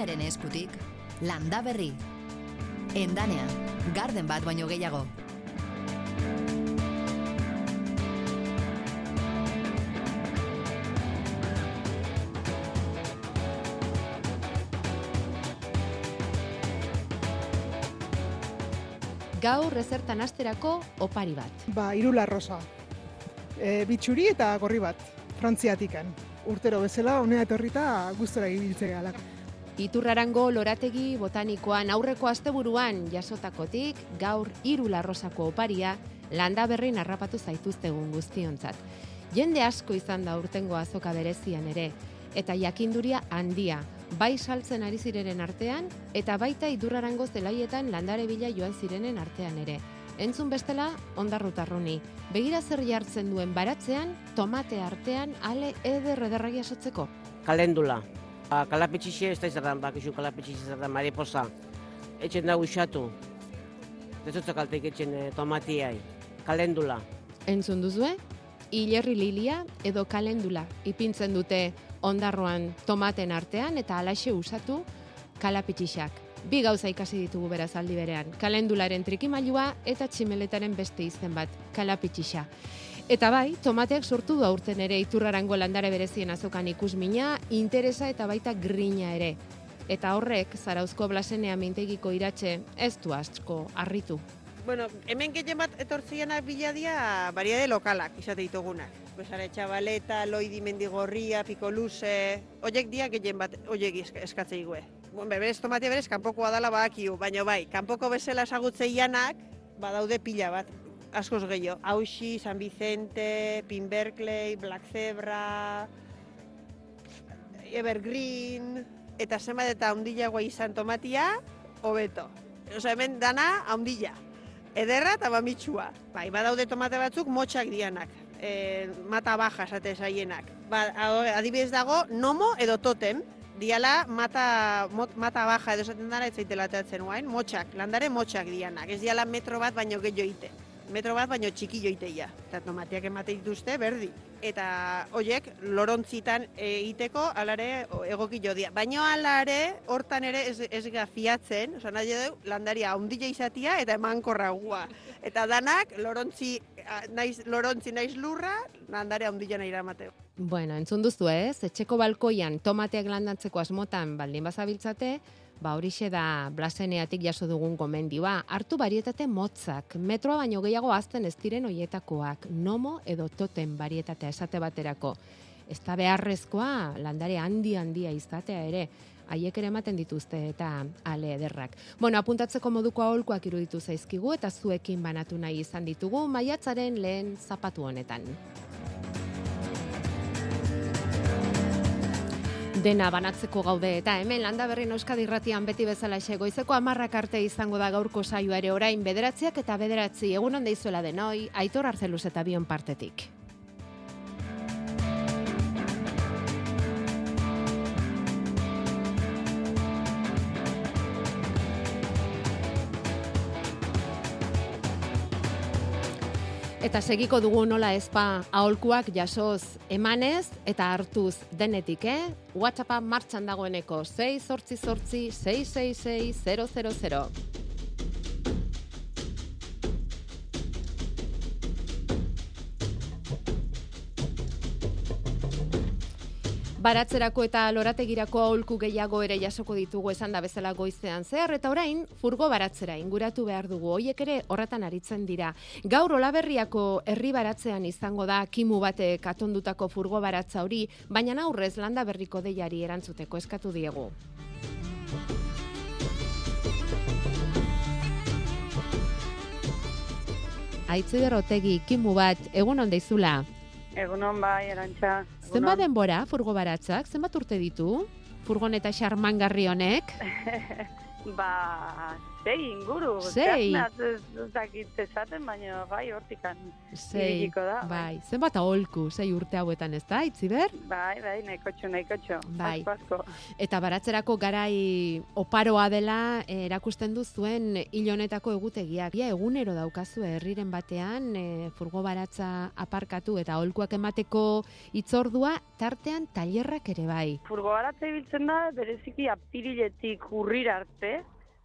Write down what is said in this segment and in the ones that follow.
endanearen eskutik, landa berri. Endanea, garden bat baino gehiago. Gaur rezertan asterako opari bat. Ba, irula rosa. E, bitxuri eta gorri bat, frantziatikan. Urtero bezala, honea etorrita gustora ibiltzea alako. Iturrarango lorategi botanikoan aurreko asteburuan jasotakotik gaur hiru larrosako oparia landa berri narrapatu zaituztegun guztiontzat. Jende asko izan da urtengo azoka berezian ere, eta jakinduria handia, bai saltzen ari zirenen artean, eta baita idurrarango zelaietan landare bila joan zirenen artean ere. Entzun bestela, ondarrutarruni. Begira zer jartzen duen baratzean, tomate artean, ale eder ederra jasotzeko. Kalendula. Ba, kalapetxixe, ez da izan, bakizu kalapetxixe zertan, mariposa. Etxen da usatu. Ez dut kalteik etxen eh, tomatiai. Kalendula. Entzun duzue? Ilerri lilia edo kalendula ipintzen dute ondarroan tomaten artean eta alaxe usatu kalapitxixak. Bi gauza ikasi ditugu beraz aldi berean. Kalendularen trikimailua eta tximeletaren beste izen bat, kalapitxixa. Eta bai, tomateak sortu du aurten ere iturrarango landare berezien azokan ikusmina, interesa eta baita grina ere. Eta horrek, zarauzko blasenea mintegiko iratxe, ez du asko, harritu. Bueno, hemen gehien bat etortzienak biladia variade lokalak izate ditugunak. Pues are txabaleta, loidi mendigorria, pikoluse, oiek dia gehien bat oiek esk- eskatzei gue. Bueno, berez tomatia berez kanpokoa dala badakiu, baina bai, kanpoko bezala esagutzeianak badaude pila bat. Askoz gehiago. Auxi, San Vicente, Pin Berkeley, Black Zebra, Evergreen, eta zenbat eta handiagoa izan tomatia, hobeto. Osa hemen dana handila. Ederra eta mamitsua. Bai, badaude tomate batzuk motxak dianak. E, mata baja esate zaienak. Ba, adibidez dago, nomo edo totem. Diala mata, mot, mata baja edo esaten dara ez zaitela guain, motxak, landare motxak dianak. Ez diala metro bat baino gehiago ite. Metro bat baino txikillo iteia. Eta tomateak emate dituzte berdi. Eta hoiek lorontzitan egiteko alare egoki jodia. Baina alare hortan ere ez, ez gafiatzen, oza, nahi du, landaria ondila izatia eta emankorra gua. Eta danak lorontzi, naiz, lorontzi naiz lurra, landarea ondila nahi eramateo. Bueno, entzun duzu ez, etxeko balkoian tomateak landatzeko asmotan baldin bazabiltzate, ba horixe da blaseneatik jaso dugun gomendioa. Hartu barietate motzak, metroa baino gehiago azten ez diren hoietakoak, nomo edo toten barietatea esate baterako. Ez da beharrezkoa landare handi handia izatea ere, haiek ere ematen dituzte eta ale ederrak. Bueno, apuntatzeko moduko aholkoak iruditu zaizkigu eta zuekin banatu nahi izan ditugu maiatzaren lehen zapatu honetan. Dena banatzeko gaude eta hemen landa berrin Euskadi irratian beti bezala goizeko amarrak arte izango da gaurko saioa ere orain bederatziak eta bederatzi egun onde izuela denoi, aitor arzeluz eta bion partetik. Eta segiko dugu nola ezpa aholkuak jasoz emanez eta hartuz denetik, eh? WhatsAppa martxan dagoeneko 6 sortzi sortzi 666 000. Baratzerako eta lorategirako aholku gehiago ere jasoko ditugu esan da bezala goizean zehar eta orain furgo baratzera inguratu behar dugu. Hoiek ere horretan aritzen dira. Gaur Olaberriako herri baratzean izango da kimu batek atondutako furgo baratza hori, baina aurrez landa berriko deiari erantzuteko eskatu diegu. Aitziber Otegi kimu bat egun on deizula. Egunon bai, erantxa. Zenbat denbora furgo baratzak? Zenbat urte ditu? Furgoneta xarmangarri honek? Ba, sei inguru. Sei? Ez dakit esaten, baina bai hortikan. Sei, da, bai. bai. Zenbat aholku, sei urte hauetan ez da, itziber? Bai, bai, nahikotxo, nahikotxo. Bai. Asko, asko. Eta baratzerako garai oparoa dela eh, erakusten du zuen hil honetako egutegiak. Ia egunero daukazu herriren batean e, furgo baratza aparkatu eta aholkuak emateko itzordua tartean tailerrak ere bai. Furgo baratza ibiltzen da, bereziki apiriletik urrira arte,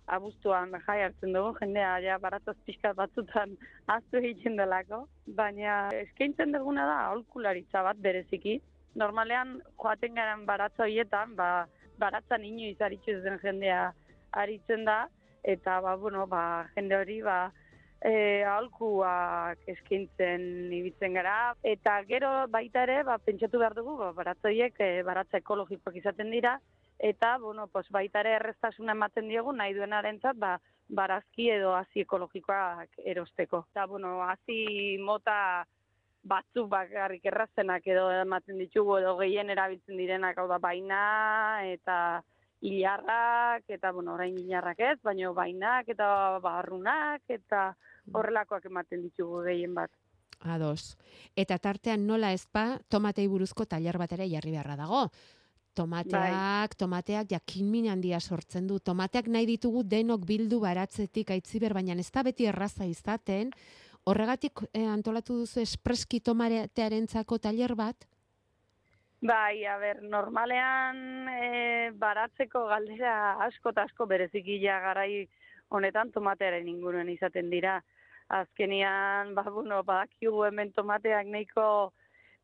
abuztuan jai hartzen dugu, jendea ja baratzaz pixka batzutan aztu egiten delako, baina eskaintzen duguna da aholkularitza bat bereziki. Normalean joaten garen baratza horietan, ba, baratzan inoiz aritzu den jendea aritzen da, eta ba, bueno, ba, jende hori ba, e, aholkuak eskaintzen ibitzen gara. Eta gero baita ere, ba, pentsatu behar dugu, ba, baratza horiek e, baratza ekologikoak izaten dira, eta bueno, pues baita ere erreztasuna ematen diegu nahi duenarentzat ba, barazki edo hasi ekologikoak erosteko. Eta bueno, hasi mota batzuk bakarrik errazenak edo ematen ditugu edo gehien erabiltzen direnak hau da baina eta hilarrak eta bueno, orain hilarrak ez, baina bainak eta barrunak eta horrelakoak ematen ditugu gehien bat. Ados. Eta tartean nola ezpa tomatei buruzko tailer bat ere jarri beharra dago. Tomateak, tomateak jakin min handia sortzen du. Tomateak nahi ditugu denok bildu baratzetik aitziber, baina ez da beti erraza izaten. Horregatik eh, antolatu duzu espreski tomatearentzako tailer bat? Bai, a ber, normalean e, baratzeko galdera asko eta asko bereziki ja garai honetan tomatearen inguruen izaten dira. Azkenian, ba, bueno, badakigu hemen tomateak nahiko,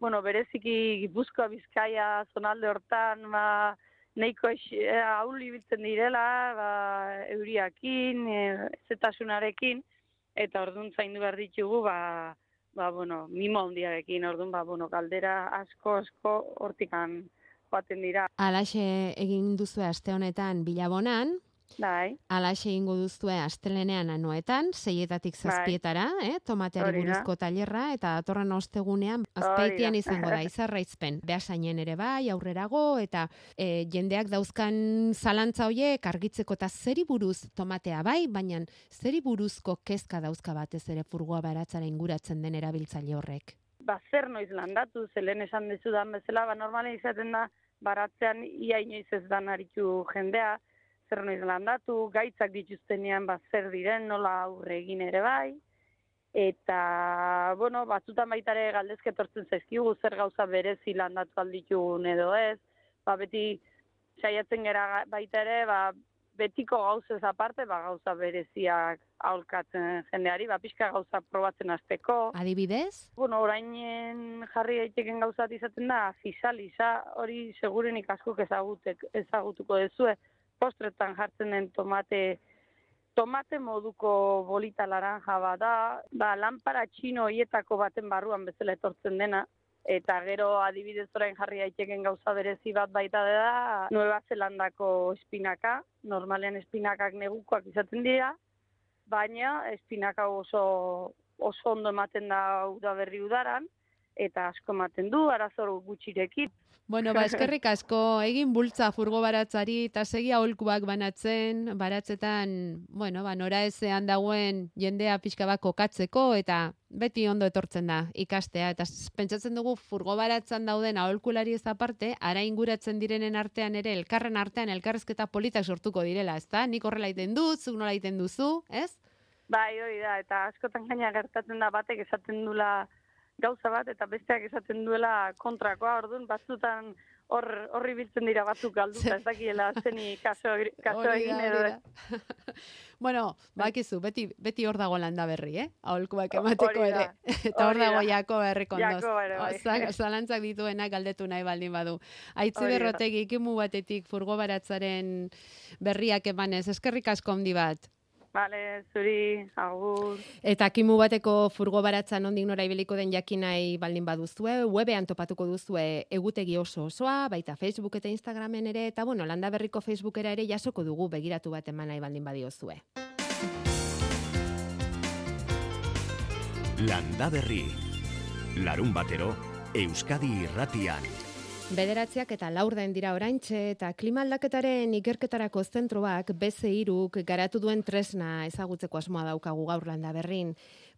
bueno, bereziki Gipuzkoa Bizkaia zonalde hortan, ba, eh, ahul ibiltzen direla, ba, euriakin, e, zetasunarekin, eta orduan zaindu behar ditugu, ba, ba, bueno, mimo handiarekin, orduan, ba, bueno, galdera asko, asko hortikan joaten dira. Alaxe egin duzu aste honetan bilabonan, Bai, alaxe egingo duzue astelenean anoetan, seietatik zazpietara, eh, tomateari buruzko tailerra, eta datorren ostegunean azpeitian izango da, izarraizpen. Behasainen ere bai, aurrerago, eta e, jendeak dauzkan zalantza hoiek argitzeko eta zeri buruz tomatea bai, baina zeri buruzko kezka dauzka batez ere furgoa baratzara inguratzen den erabiltzaile horrek. ba, zer noiz landatu, zelen esan dizudan bezala, ba, normalen izaten da, baratzean ia inoiz ez dan aritu jendea, zer noiz landatu, gaitzak dituztenean, ba, zer diren, nola aurre egin ere bai, eta, bueno, batzutan baita ere galdezke etortzen zaizkigu, zer gauza berezi landatu alditugun edo ez, ba, beti saiatzen gera baita ere, ba, betiko gauzez aparte, ba, gauza bereziak aholkatzen jendeari, ba, pixka gauza probatzen hasteko. Adibidez? Bueno, orainen jarri daiteken gauzat izaten da, fisaliza, hori segurenik askok ezagutek, ezagutuko dezue, postretan jartzen den tomate, tomate moduko bolita laranja bada, ba, lanpara txino hietako baten barruan bezala etortzen dena, eta gero adibidez orain jarri daiteken gauza berezi bat baita da, Nueva Zelandako espinaka, normalean espinakak negukoak izaten dira, baina espinaka oso oso ondo ematen da uda berri udaran, eta asko ematen du, arazor gutxirekin. Bueno, ba, eskerrik asko, egin bultza furgo baratzari, eta segi aholkuak banatzen, baratzetan, bueno, ba, nora ezean dagoen jendea pixka bat kokatzeko, eta beti ondo etortzen da ikastea, eta pentsatzen dugu furgo baratzan dauden aholkulari ez aparte, ara inguratzen direnen artean ere, elkarren artean elkarrezketa politak sortuko direla, ezta? Nik horrela egiten dut, zuk nola egiten duzu, ez? Bai, hori da, eta askotan gaina gertatzen da batek esaten dula gauza bat, eta besteak esaten duela kontrakoa, orduan batzutan hor horri biltzen dira batzuk galduta, ez dakiela zeni kaso, kaso egin edo bueno, bakizu, beti, beti hor dago landa berri, eh? Aholkuak Ho- emateko ere. Eta hor dago da. jako ere, bai. Za- Zalantzak dituenak galdetu nahi baldin badu. Aitzi berrotegi, ikimu batetik furgo baratzaren berriak emanez, eskerrik asko handi bat. Vale, zuri, agur. Eta kimu bateko furgo baratzan ondik nora ibiliko den jakinai baldin baduzue, webean topatuko duzue egutegi oso osoa, baita Facebook eta Instagramen ere, eta bueno, landa berriko Facebookera ere jasoko dugu begiratu bat eman nahi baldin badiozue. Landa Berri. Larun batero, Euskadi irratian. Bederatziak eta laur den dira oraintxe eta klima aldaketaren ikerketarako zentroak beze iruk garatu duen tresna ezagutzeko asmoa daukagu gaur landa berrin.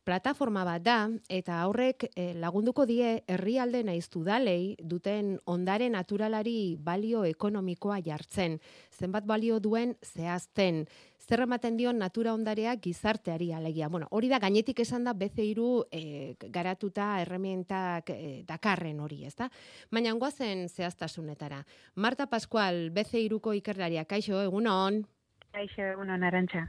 Plataforma bat da eta aurrek eh, lagunduko die herrialde naiz tudalei duten ondare naturalari balio ekonomikoa jartzen. Zenbat balio duen zehazten. Zer ematen dion natura ondarea gizarteari alegia. Bueno, hori da gainetik esan da beze iru eh, garatuta erremientak eh, dakarren hori, ezta? Baina goazen zehaztasunetara. Marta Pascual, beze iruko ikerlaria, kaixo, egunon. Kaixo, egunon, arantxa.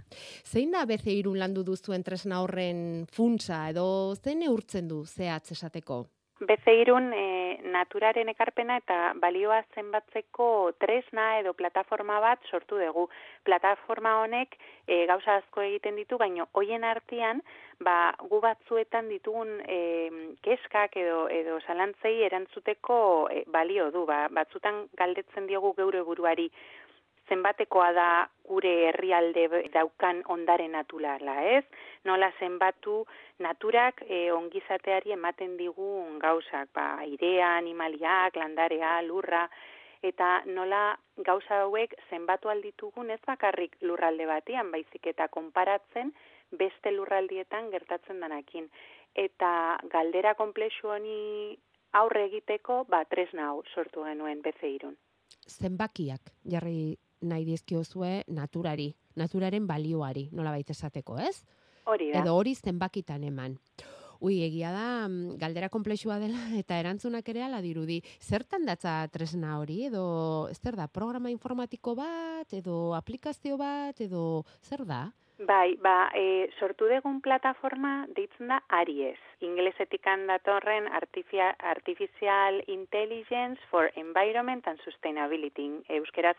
Zein da beze irun landu duzuen tresna horren funtsa edo zein neurtzen du zehatz esateko? Bezeirun e, naturaren ekarpena eta balioa zenbatzeko tresna edo plataforma bat sortu dugu. Plataforma honek e, gauza asko egiten ditu, baino hoien artean ba, gu batzuetan ditugun e, keskak edo edo zalantzei erantzuteko e, balio du. Ba, batzutan galdetzen diogu geure buruari zenbatekoa da gure herrialde daukan ondare naturala, ez? Nola zenbatu naturak e, ongizateari ematen digun gauzak, ba, airea, animaliak, landarea, lurra, eta nola gauza hauek zenbatu alditugun ez bakarrik lurralde batean, baizik eta konparatzen beste lurraldietan gertatzen danakin. Eta galdera komplexu honi aurre egiteko, ba, tresna hau sortu genuen bezeirun. Zenbakiak jarri nahi dizkiozue naturari, naturaren balioari, nola baita esateko, ez? Hori da. Edo hori zenbakitan eman. Ui, egia da, mm, galdera komplexua dela eta erantzunak ere ala dirudi. Zertan datza tresna hori edo zer da, programa informatiko bat edo aplikazio bat edo zer da? Bai, ba, e, sortu degun plataforma deitzen da Aries. Inglesetik datorren Artifia, Artificial Intelligence for Environment and Sustainability. Euskeraz,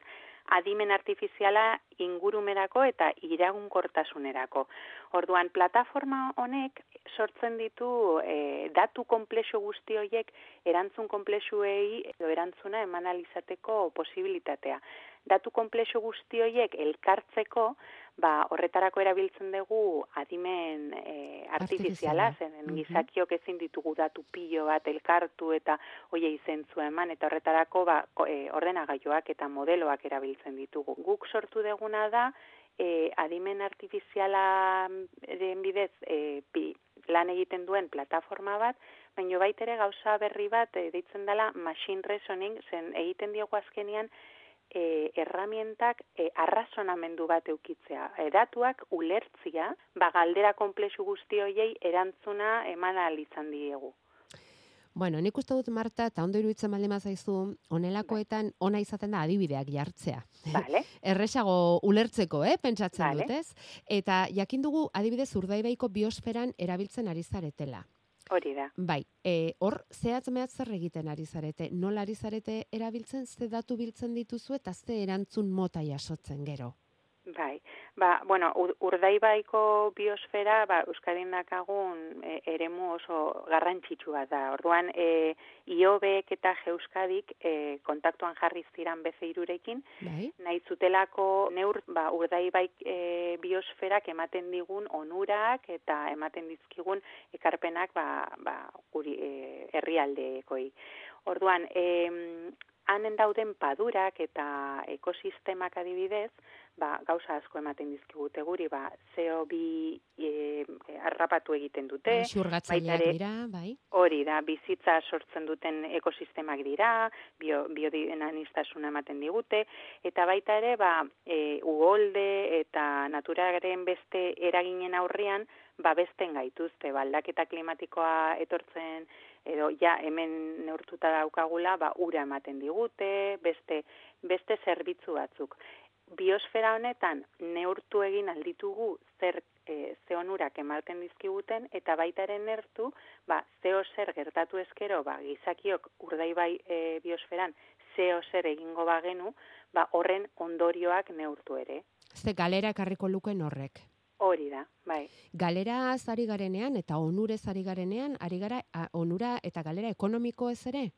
adimen artifiziala ingurumerako eta iragunkortasunerako. Orduan, plataforma honek sortzen ditu e, datu komplexu guzti horiek erantzun komplexuei edo erantzuna emanalizateko posibilitatea. Datu komplexu guzti horiek elkartzeko, ba, horretarako erabiltzen dugu adimen e, artifiziala, zen gizakiok ezin ditugu datu pilo bat elkartu eta hoia izentzu eman, eta horretarako ba, e, ordenagailoak eta modeloak erabiltzen ditugu. Guk sortu deguna da, e, adimen artifiziala den bidez e, pi, lan egiten duen plataforma bat, baina baitere gauza berri bat e, deitzen dela machine reasoning, zen egiten diogu azkenian e, erramientak e, arrazonamendu bat eukitzea. Edatuak ulertzia, ba galdera komplexu guzti hoiei erantzuna eman izan diegu. Bueno, nik uste dut Marta, eta ondo iruditzen baldin mazaizu, onelakoetan ona izaten da adibideak jartzea. Vale. Erresago ulertzeko, eh, pentsatzen Vale. dut, ez? Eta jakin dugu adibidez urdaibaiko biosferan erabiltzen ari zaretela. Hori da. Bai, e, hor zehatz mehatz zer egiten ari zarete? Nola ari zarete erabiltzen, ze datu biltzen dituzu eta ze erantzun mota jasotzen gero? Bai, ba, bueno, Ur- urdaibaiko biosfera, ba, Euskadin dakagun e, eremu oso garrantzitsua da. Orduan, e, iobek eta Euskadik e, kontaktuan jarri ziran bezeirurekin, Bai? nahi zutelako neur, ba, urdaibai e, biosferak ematen digun onurak eta ematen dizkigun ekarpenak ba, ba, guri e, herrialdeekoi. Orduan, e, hanen dauden padurak eta ekosistemak adibidez, ba, gauza asko ematen dizkigute guri, ba, CO2 e, harrapatu egiten dute, Xurgatzaileak baita ere- dira, bai? Hori da, bizitza sortzen duten ekosistemak dira, bio, biodinamistasuna ematen digute, eta baita ere, ba, e, ugolde eta naturaren beste eraginen aurrean, babesten gaituzte, ba, aldaketa klimatikoa etortzen, edo ja hemen neurtuta daukagula, ba, ura ematen digute, beste, beste zerbitzu batzuk. Biosfera honetan neurtu egin alditugu zer e, ze onurak ematen dizkiguten eta baitaren nertu, ba, zeo zer gertatu ezkero, ba, gizakiok urdaibai e, biosferan zeo zer egingo bagenu, ba, horren ondorioak neurtu ere. Ze galera ekarriko luken horrek. Hori da, bai. Galera ari garenean eta onurez ari garenean, ari gara a, onura eta galera ekonomiko ez ere?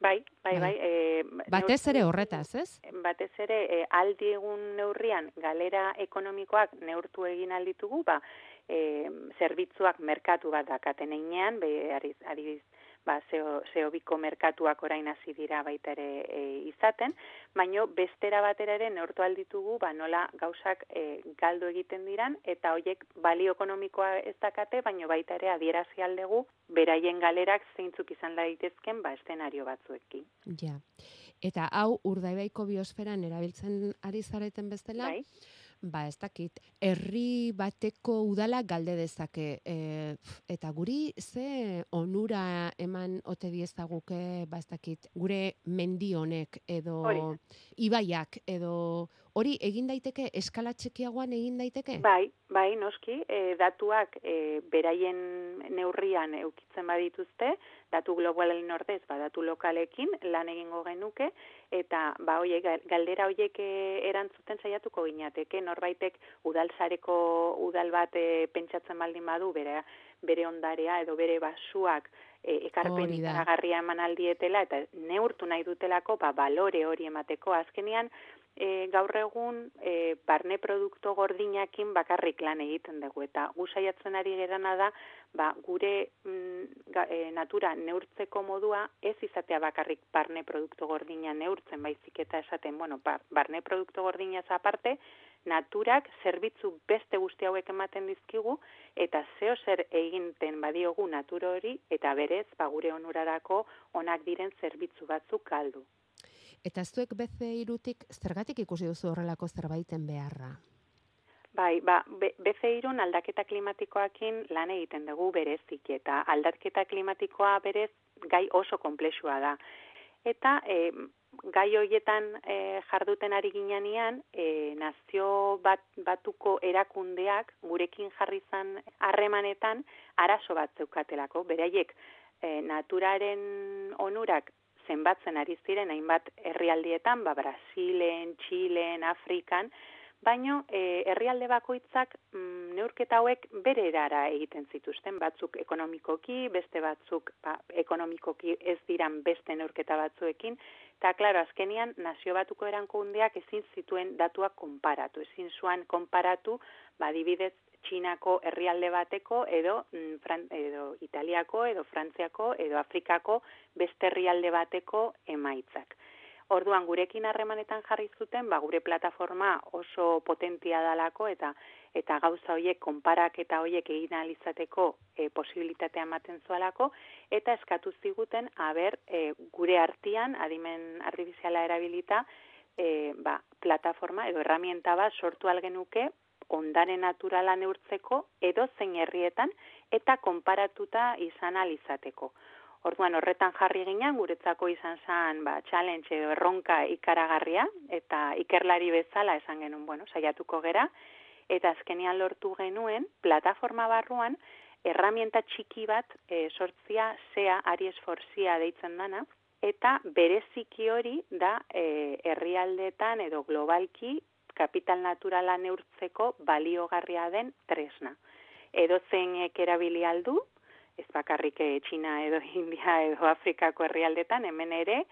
Bai, bai, Bai. E, Batez ere horretaz, ez? batez ere e, aldi egun neurrian galera ekonomikoak neurtu egin alditugu, ba, e, zerbitzuak merkatu bat dakaten einean, be, adiz, ba, zeo, zeobiko merkatuak orain hasi dira baita ere e, izaten, baino bestera batera ere neurtu alditugu, ba, nola gauzak e, galdu egiten diran, eta hoiek balio ekonomikoa ez dakate, baino baita ere adierazi aldegu, beraien galerak zeintzuk izan daitezken ba, estenario batzuekin. Ja. Eta hau urdaibaiko biosferan erabiltzen ari zareten bestela, Bai? Ba ez dakit, herri bateko udala galde dezake e, eta guri ze onura eman ote diezaguke, ba ez dakit, gure mendi honek edo Hori. ibaiak edo hori egin daiteke eskala txikiagoan egin daiteke? Bai, bai, noski, e, datuak e, beraien neurrian eukitzen badituzte, datu globalen ordez, ba, datu lokalekin lan egingo genuke, eta ba, oie, galdera hoiek e, erantzuten saiatuko ginateke, norbaitek udalsareko udal bat e, pentsatzen baldin badu, bere, bere ondarea edo bere basuak e, ekarpen ikaragarria eman aldietela, eta neurtu nahi dutelako, ba, balore hori emateko azkenian, e, gaur egun e, barne produkto gordinakin bakarrik lan egiten dugu eta gu saiatzen ari gerana da ba, gure mm, ga, e, natura neurtzeko modua ez izatea bakarrik barne produkto gordina neurtzen baizik eta esaten bueno ba, barne produkto gordinaz aparte naturak zerbitzu beste guzti hauek ematen dizkigu eta zeo zer eginten badiogu natura hori eta berez ba, gure onurarako onak diren zerbitzu batzuk galdu. Eta zuek beze irutik zergatik ikusi duzu horrelako zerbaiten beharra? Bai, ba, be, beze irun aldaketa klimatikoakin lan egiten dugu berezik eta aldaketa klimatikoa berez gai oso komplexua da. Eta e, gai hoietan e, jarduten ari ginean, e, nazio bat, batuko erakundeak gurekin jarri zan harremanetan arazo bat zeukatelako. Beraiek e, naturaren onurak zenbatzen ari ziren hainbat herrialdietan, ba Brasilen, Txilen, Afrikan, baino e, herrialde bakoitzak mm, neurketa hauek bere erara egiten zituzten, batzuk ekonomikoki, beste batzuk ba, ekonomikoki ez diran beste neurketa batzuekin, eta klaro, azkenian nazio batuko erankundeak ezin zituen datuak konparatu, ezin zuan konparatu, ba, dibidez, Txinako herrialde bateko edo, mm, Fran, edo Italiako edo Frantziako edo Afrikako beste herrialde bateko emaitzak. Orduan gurekin harremanetan jarri zuten, ba, gure plataforma oso potentia dalako eta eta gauza hoiek konparak eta hoiek egin ahal izateko e, posibilitatea ematen zualako eta eskatu ziguten aber e, gure artean adimen artifiziala erabilita e, ba, plataforma edo herramienta bat sortu algenuke ondare naturala neurtzeko edo zein herrietan eta konparatuta izan alizateko. Orduan horretan jarri ginen guretzako izan zen ba, challenge edo erronka ikaragarria eta ikerlari bezala esan genuen, bueno, saiatuko gera eta azkenean lortu genuen plataforma barruan erramienta txiki bat e, sortzia zea Aries Forzia deitzen dana eta bereziki hori da e, herrialdetan edo globalki kapital naturala neurtzeko baliogarria den tresna. Edo zeinek erabili aldu, ez bakarrik eh, Txina edo India edo Afrikako herrialdetan, hemen ere,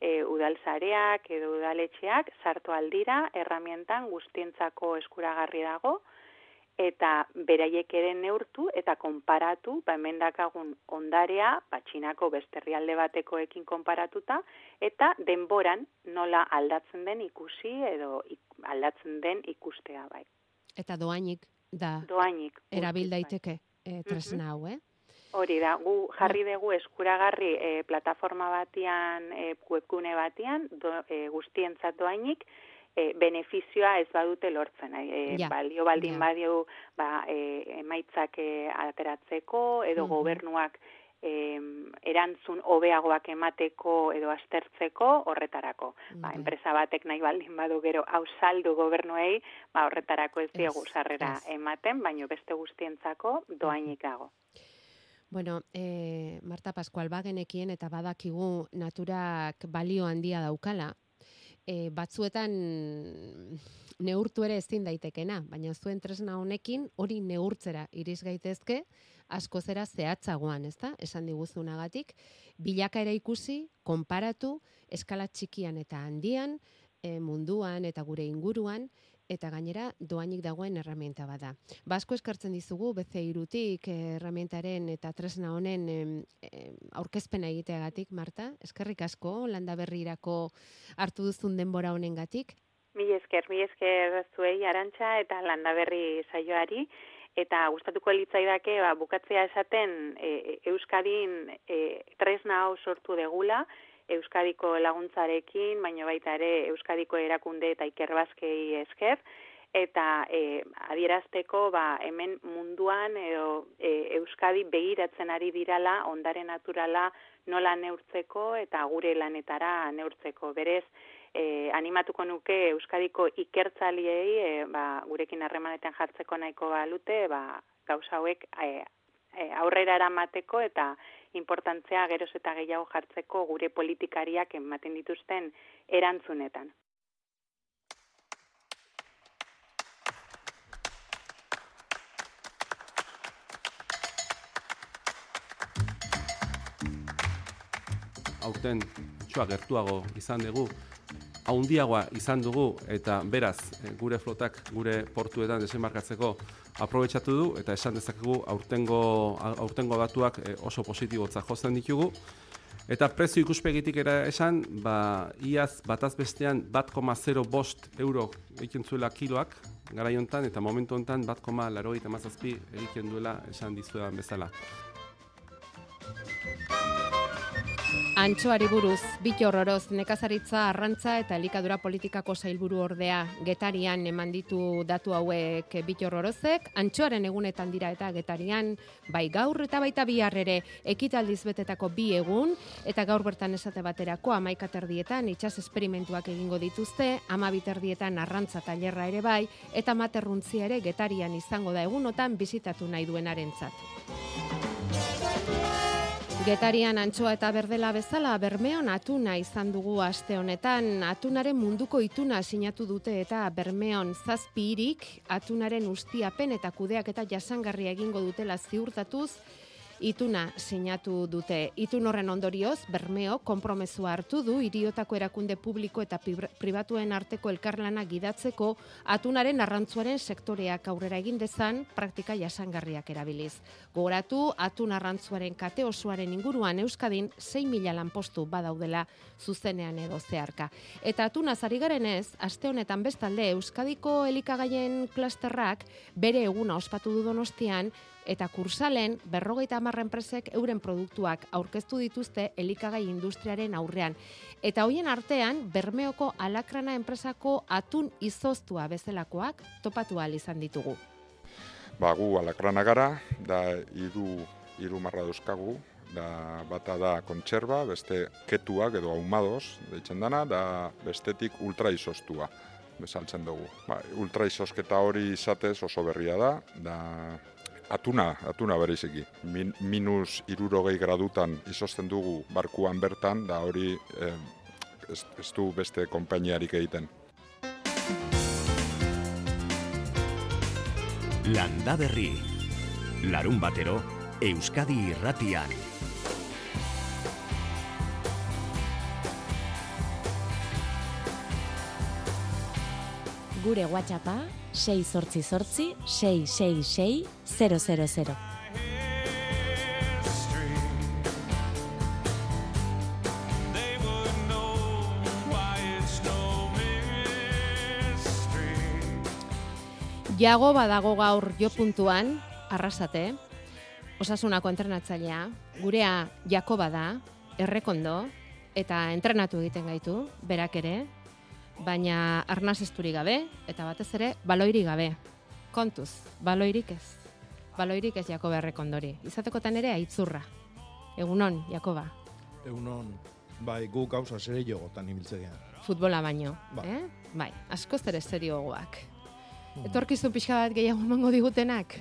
e, udalzareak edo udaletxeak sartu aldira, herramientan guztientzako eskuragarri dago, eta beraiek ere neurtu eta konparatu, ba hemen dakagun ondarea, ba Txinako beste herrialde batekoekin konparatuta eta denboran nola aldatzen den ikusi edo ik, aldatzen den ikustea bai. Eta doainik da Doainik. erabil bai. daiteke e, tresna hau, eh? Hori da, gu jarri dugu eskuragarri e, plataforma batian, e, webgune batian, do, e, guztientzat doainik, e, benefizioa ez badute lortzen. E, Ja, balio baldin ja. badio ba, e, emaitzak e, ateratzeko edo Mhm. gobernuak e, erantzun hobeagoak emateko edo aztertzeko horretarako. Ba, Bai. enpresa batek nahi baldin badu gero hau saldu gobernuei, ba, horretarako ez diegu sarrera ematen, baino beste guztientzako doainik dago. Bueno, e, Marta Pascual bagenekien eta badakigu naturak balio handia daukala. E, batzuetan neurtu ere ezin daitekena, baina zuen tresna honekin hori neurtzera iriz gaitezke asko zera zehatzagoan, ezta? Esan diguzunagatik, bilakaera ikusi, konparatu, eskala txikian eta handian, e, munduan eta gure inguruan, eta gainera doainik dagoen erramienta bada. Basko eskartzen dizugu BC irutik erramientaren eta tresna honen aurkezpena egiteagatik, Marta. Eskerrik asko, landa berrirako hartu duzun denbora honengatik. Mi esker, mi esker zuei arantxa eta landa berri saioari. Eta gustatuko litzaidake ba, bukatzea esaten e, Euskadin e, tresna hau sortu degula, Euskadiko laguntzarekin, baina baita ere Euskadiko erakunde eta ikerbazkei esker, eta e, adierazteko ba, hemen munduan edo e, Euskadi begiratzen ari dirala ondare naturala nola neurtzeko eta gure lanetara neurtzeko. Berez, e, animatuko nuke Euskadiko ikertzaliei e, ba, gurekin harremanetan jartzeko nahiko balute, ba, gauza hauek e, e, aurrera eramateko eta importantzea geroz eta gehiago jartzeko gure politikariak ematen dituzten erantzunetan. aurten txoa gertuago izan dugu, haundiagoa izan dugu eta beraz eh, gure flotak gure portuetan desembarkatzeko aprobetsatu du eta esan dezakegu aurtengo, aurtengo datuak eh, oso positibotza jotzen ditugu. Eta prezio ikuspegitik era esan, ba, iaz bataz bestean bat koma bost euro egiten zuela kiloak gara hontan eta momentu hontan bat koma laro egiten duela esan dizuetan bezala. Antxoari buruz, bit horroroz, nekazaritza, arrantza eta elikadura politikako zailburu ordea getarian eman ditu datu hauek bit horrorozek, antxoaren egunetan dira eta getarian, bai gaur eta baita bihar ere ekitaldiz betetako bi egun, eta gaur bertan esate baterako amaikaterdietan itxas esperimentuak egingo dituzte, amabiterdietan arrantza tailerra ere bai, eta materruntzi ere getarian izango da egunotan bizitatu nahi duenarentzat. Getarian antxoa eta berdela bezala Bermeon atuna izan dugu aste honetan. Atunaren munduko ituna sinatu dute eta Bermeon zazpirik atunaren ustiapen eta kudeak eta jasangarria egingo dutela ziurtatuz ituna sinatu dute. Itun horren ondorioz, Bermeo konpromesua hartu du iriotako erakunde publiko eta pribatuen arteko elkarlana gidatzeko atunaren arrantzuaren sektoreak aurrera egin dezan praktika jasangarriak erabiliz. Gogoratu, atun arrantzuaren kate osoaren inguruan Euskadin 6.000 lanpostu badaudela zuzenean edo zeharka. Eta atuna zari garen ez, aste honetan bestalde Euskadiko elikagaien klasterrak bere eguna ospatu du donostian, eta kursalen berrogeita hamarra enpresek euren produktuak aurkeztu dituzte elikagai industriaren aurrean. Eta hoien artean, Bermeoko alakrana enpresako atun izoztua bezalakoak topatu izan ditugu. Ba, gu alakrana gara, da iru, iru marra dauzkagu, da bata da kontserba, beste ketuak edo ahumados, deitzen dana, da bestetik ultra izoztua bezaltzen dugu. Ba, ultra izosketa hori izatez oso berria da, da atuna, atuna bereziki. Min, minus irurogei gradutan izosten dugu barkuan bertan, da hori eh, ez, ez du beste konpainiarik egiten. Landa berri, larun batero, Euskadi irratian. Gure WhatsAppa 6 sortzi sortzi 666 000. Jago badago gaur jo puntuan, arrasate, osasunako entrenatzailea, gurea Jakoba da, errekondo, eta entrenatu egiten gaitu, berak ere, baina arnaz esturi gabe, eta batez ere, baloiri gabe. Kontuz, baloirik ez. Baloirik ez Jakoba errekondori. Izatekotan ere, aitzurra. Egunon, Jakoba. Egunon, bai, gu gauza zere jogotan ibiltzea. Futbola baino, ba. eh? Bai, asko zere serio goak. Mm. Etorkizu pixka bat gehiago emango digutenak?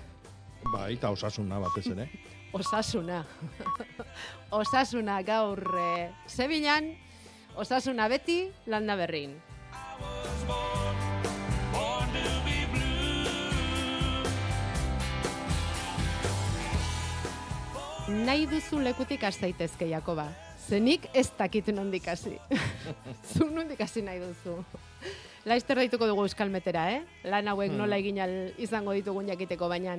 Bai, eta osasuna batez ere. osasuna. osasuna gaur, eh, zebilan, osasuna beti, landa berrin. Nahi duzu lekutik astaitezke, Jakoba. Zenik ez dakit nondik hasi. Zu nondik hasi nahi duzu. Laizter daituko dugu euskalmetera, eh? Lan hauek Hmm. nola egin izango ditugun jakiteko, baina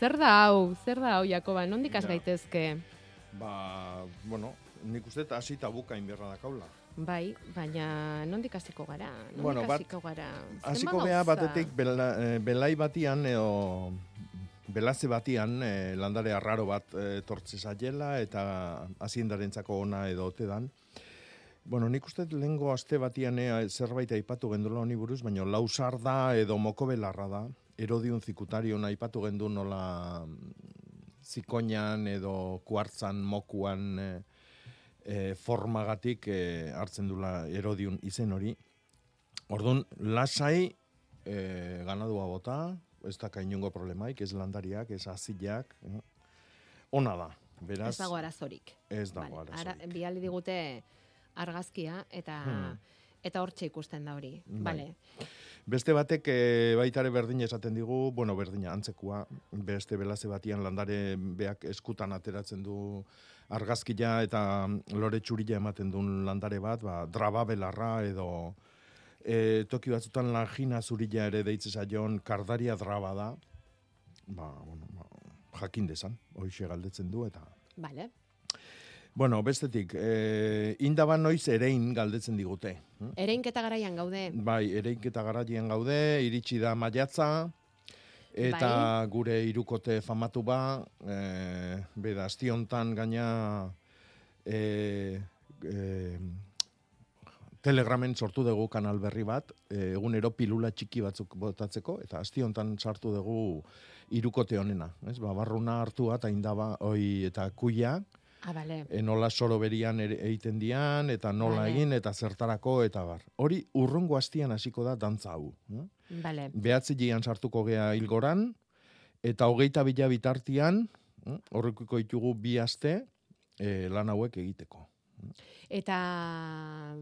zer da hau, zer da hau, Jakoba, nondik has gaitezke? Ba, bueno, nik uste eta hasi eta bukain berra dakaula. Bai, baina nondik hasiko gara? Nondik Bueno, bat- hasiko gara? Hasiko gea gauza? batetik bela, eh, belai batian edo belaze batian eh, landare arraro bat eh, tortze zaiela eta haziendarentzako ona edo ote dan. Bueno, nik uste dut lehengo aste batian eh, zerbait aipatu gendula honi buruz, baina lausar da edo moko belarra da. Erodiun zikutarion aipatu gendu nola mm, zikoinan edo kuartzan mokuan eh, eh, formagatik eh, hartzen dula erodiun izen hori. Orduan, lasai eh, ganadua bota, ez da inongo problemaik, ez landariak, ez azilak, eh? ona da. Beraz, Ez dago arazorik. Ez dago Vale, arazorik. Ara, bihali digute argazkia eta Hmm. eta hortxe ikusten da hori. Bai. Vale. Beste batek e, baitare berdin esaten digu, bueno, berdina, antzekua, beste belaze batian landare beak eskutan ateratzen du argazkia eta lore txurila ematen duen landare bat, ba, draba belarra edo e, toki batzutan lagina zurila ere deitze zaion kardaria draba da, ba, bueno, ba, jakin desan, hoxe galdetzen du eta Vale. Bueno, bestetik, e, indaban noiz erein galdetzen digute. hm? Ereinketa garaian gaude. Bai, ereinketa garaian gaude, iritsi da maiatza, eta gure irukote famatu ba, e, beda, astiontan gaina e, e, telegramen sortu dugu kanal berri bat, egunero pilula txiki batzuk botatzeko, eta astiontan sartu dugu irukote honena. Ez? Ba, barruna hartua eta indaba, oi, eta kuia, Ah, vale. e, nola soro berian ere- egiten dian, eta nola Vale. egin, eta zertarako, eta bar. Hori, urrungo hastian hasiko da dantza hau. eh? Vale. Behatzi gian sartuko gea hilgoran, eta hogeita bila bitartian, eh, horrekuko ditugu bi aste, e, lan hauek egiteko. Eta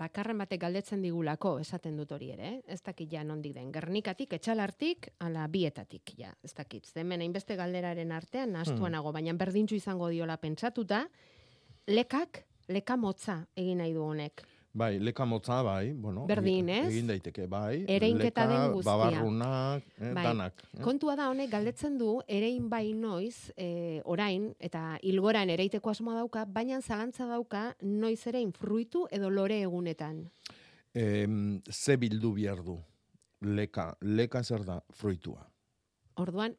bakarren batek galdetzen digulako, esaten dut hori ere, eh? ez dakit ja nondik den. Gernikatik, etxalartik, ala bietatik, ja, ez dakit. Ze Hemen hainbeste galderaren artean, nahastuan Hmm. baina berdintxu izango diola pentsatuta, lekak, leka motza egin nahi du honek. Bai, leka motza, bai, bueno. Berdin, ez? Egin daiteke, bai. Ereinketa leka, den guztia. Babarrunak, eh, Bai. danak. eh? Kontua da honek galdetzen du erein bai noiz, e, orain, eta ilgoran ereiteko asmoa dauka, baina zalantza dauka noiz erein fruitu edo lore egunetan. Em, ze bildu behar du? Leka, leka zer da? Fruitua. Orduan,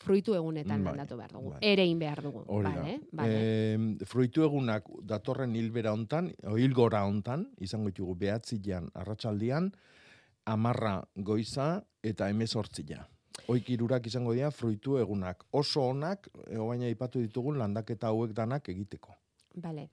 fruitu egunetan Bai, landatu behar dugu. bai. Erein behar dugu. Hori. Vale, vale. Em, fruitu egunak datorren hilbera hontan, o hilgora hontan, izango ditugu behatzian arratsaldian, amarra goiza eta emezortzia. Oik irurak izango dira fruitu egunak. Oso onak, baina ipatu ditugun landaketa hauek danak egiteko. Vale.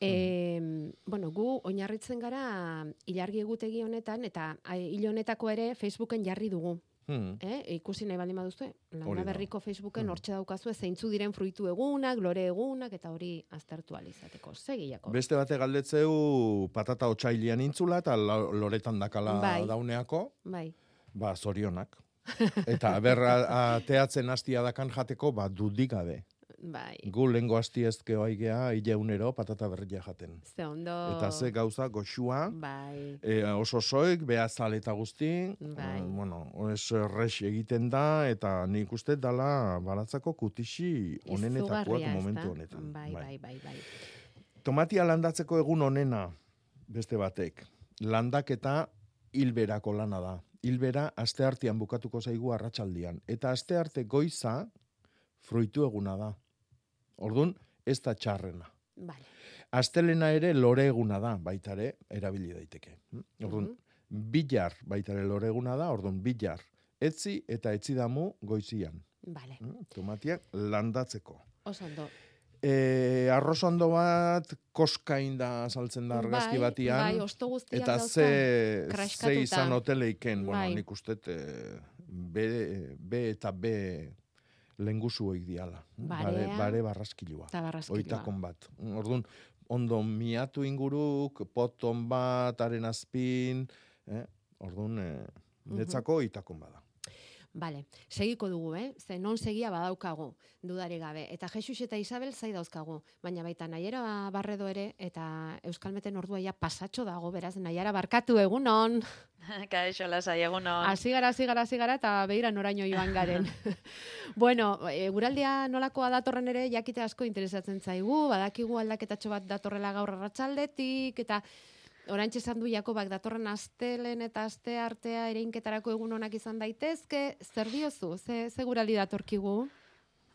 E, bueno, gu oinarritzen gara ilargi egutegi honetan eta a, hil honetako ere Facebooken jarri dugu. Hmm. Eh? Ikusi nahi baldin baduzue, Hori landa da. berriko Facebooken Hmm. hortxe daukazu zeintzu diren fruitu egunak, lore egunak eta hori aztertu alizateko. Segiako. Beste bate galdetzeu patata otxailian intzula eta lo- loretan dakala Bai. dauneako, Bai. ba zorionak. Eta berra ateatzen hastia dakan jateko, ba dudik gabe. Bai. Gu lengo hasti ezkeo aigea, ileunero patata berria jaten. Ze ondo. Eta ze gauza goxua, Bai. e, oso soik, behazal eta guzti, Bai. eh, bueno, ez res egiten da, eta nik uste dala baratzako kutixi onenetakoak momentu honetan. Bai, bai, bai, bai. Tomatia landatzeko egun onena, beste batek. Landaketa hilberako lana da. Hilbera aste artean bukatuko zaigu arratsaldian Eta aste arte goiza fruitu eguna da. Ordun ez da txarrena. Vale. Astelena ere lore eguna da, baita ere, erabili daiteke. Hm? Orduan, bilar baita ere lore eguna da, orduan, bilar. Etzi eta etzi damu goizian. Vale. Hm? Tomatiak landatzeko. Oso ondo. E, arroz ondo bat koskain da saltzen da argazki Bai, batian. bai, hosto guztiak Eta ze, ze izan hoteleiken, bueno, Bai. nik uste e, B, B eta B lenguzu oik diala. Bare, bare barraskilua. Eta barraskilua. Oitakon bat. Orduan, ondo miatu inguruk, poton bat, haren azpin, eh? orduan, eh, netzako oitakon bada. Bale, segiko dugu, eh? Ze non segia badaukagu, dudari gabe. Eta Jesus eta Isabel zai dauzkagu. Baina baita nahiera barredo ere, eta Euskalmeten ordua ja pasatxo dago, beraz, nahiara barkatu egunon. Kaixo, lasai, egunon. Hasi gara, hasi gara, hasi gara, eta behira noraino joan garen. bueno, e, guraldia nolakoa datorren ere, jakite asko interesatzen zaigu, badakigu aldaketatxo bat datorrela gaur arratsaldetik eta Orantxe esan du Jakobak datorren astelen eta aste artea ereinketarako egun onak izan daitezke, zer diozu? Ze, ze guraldi datorkigu?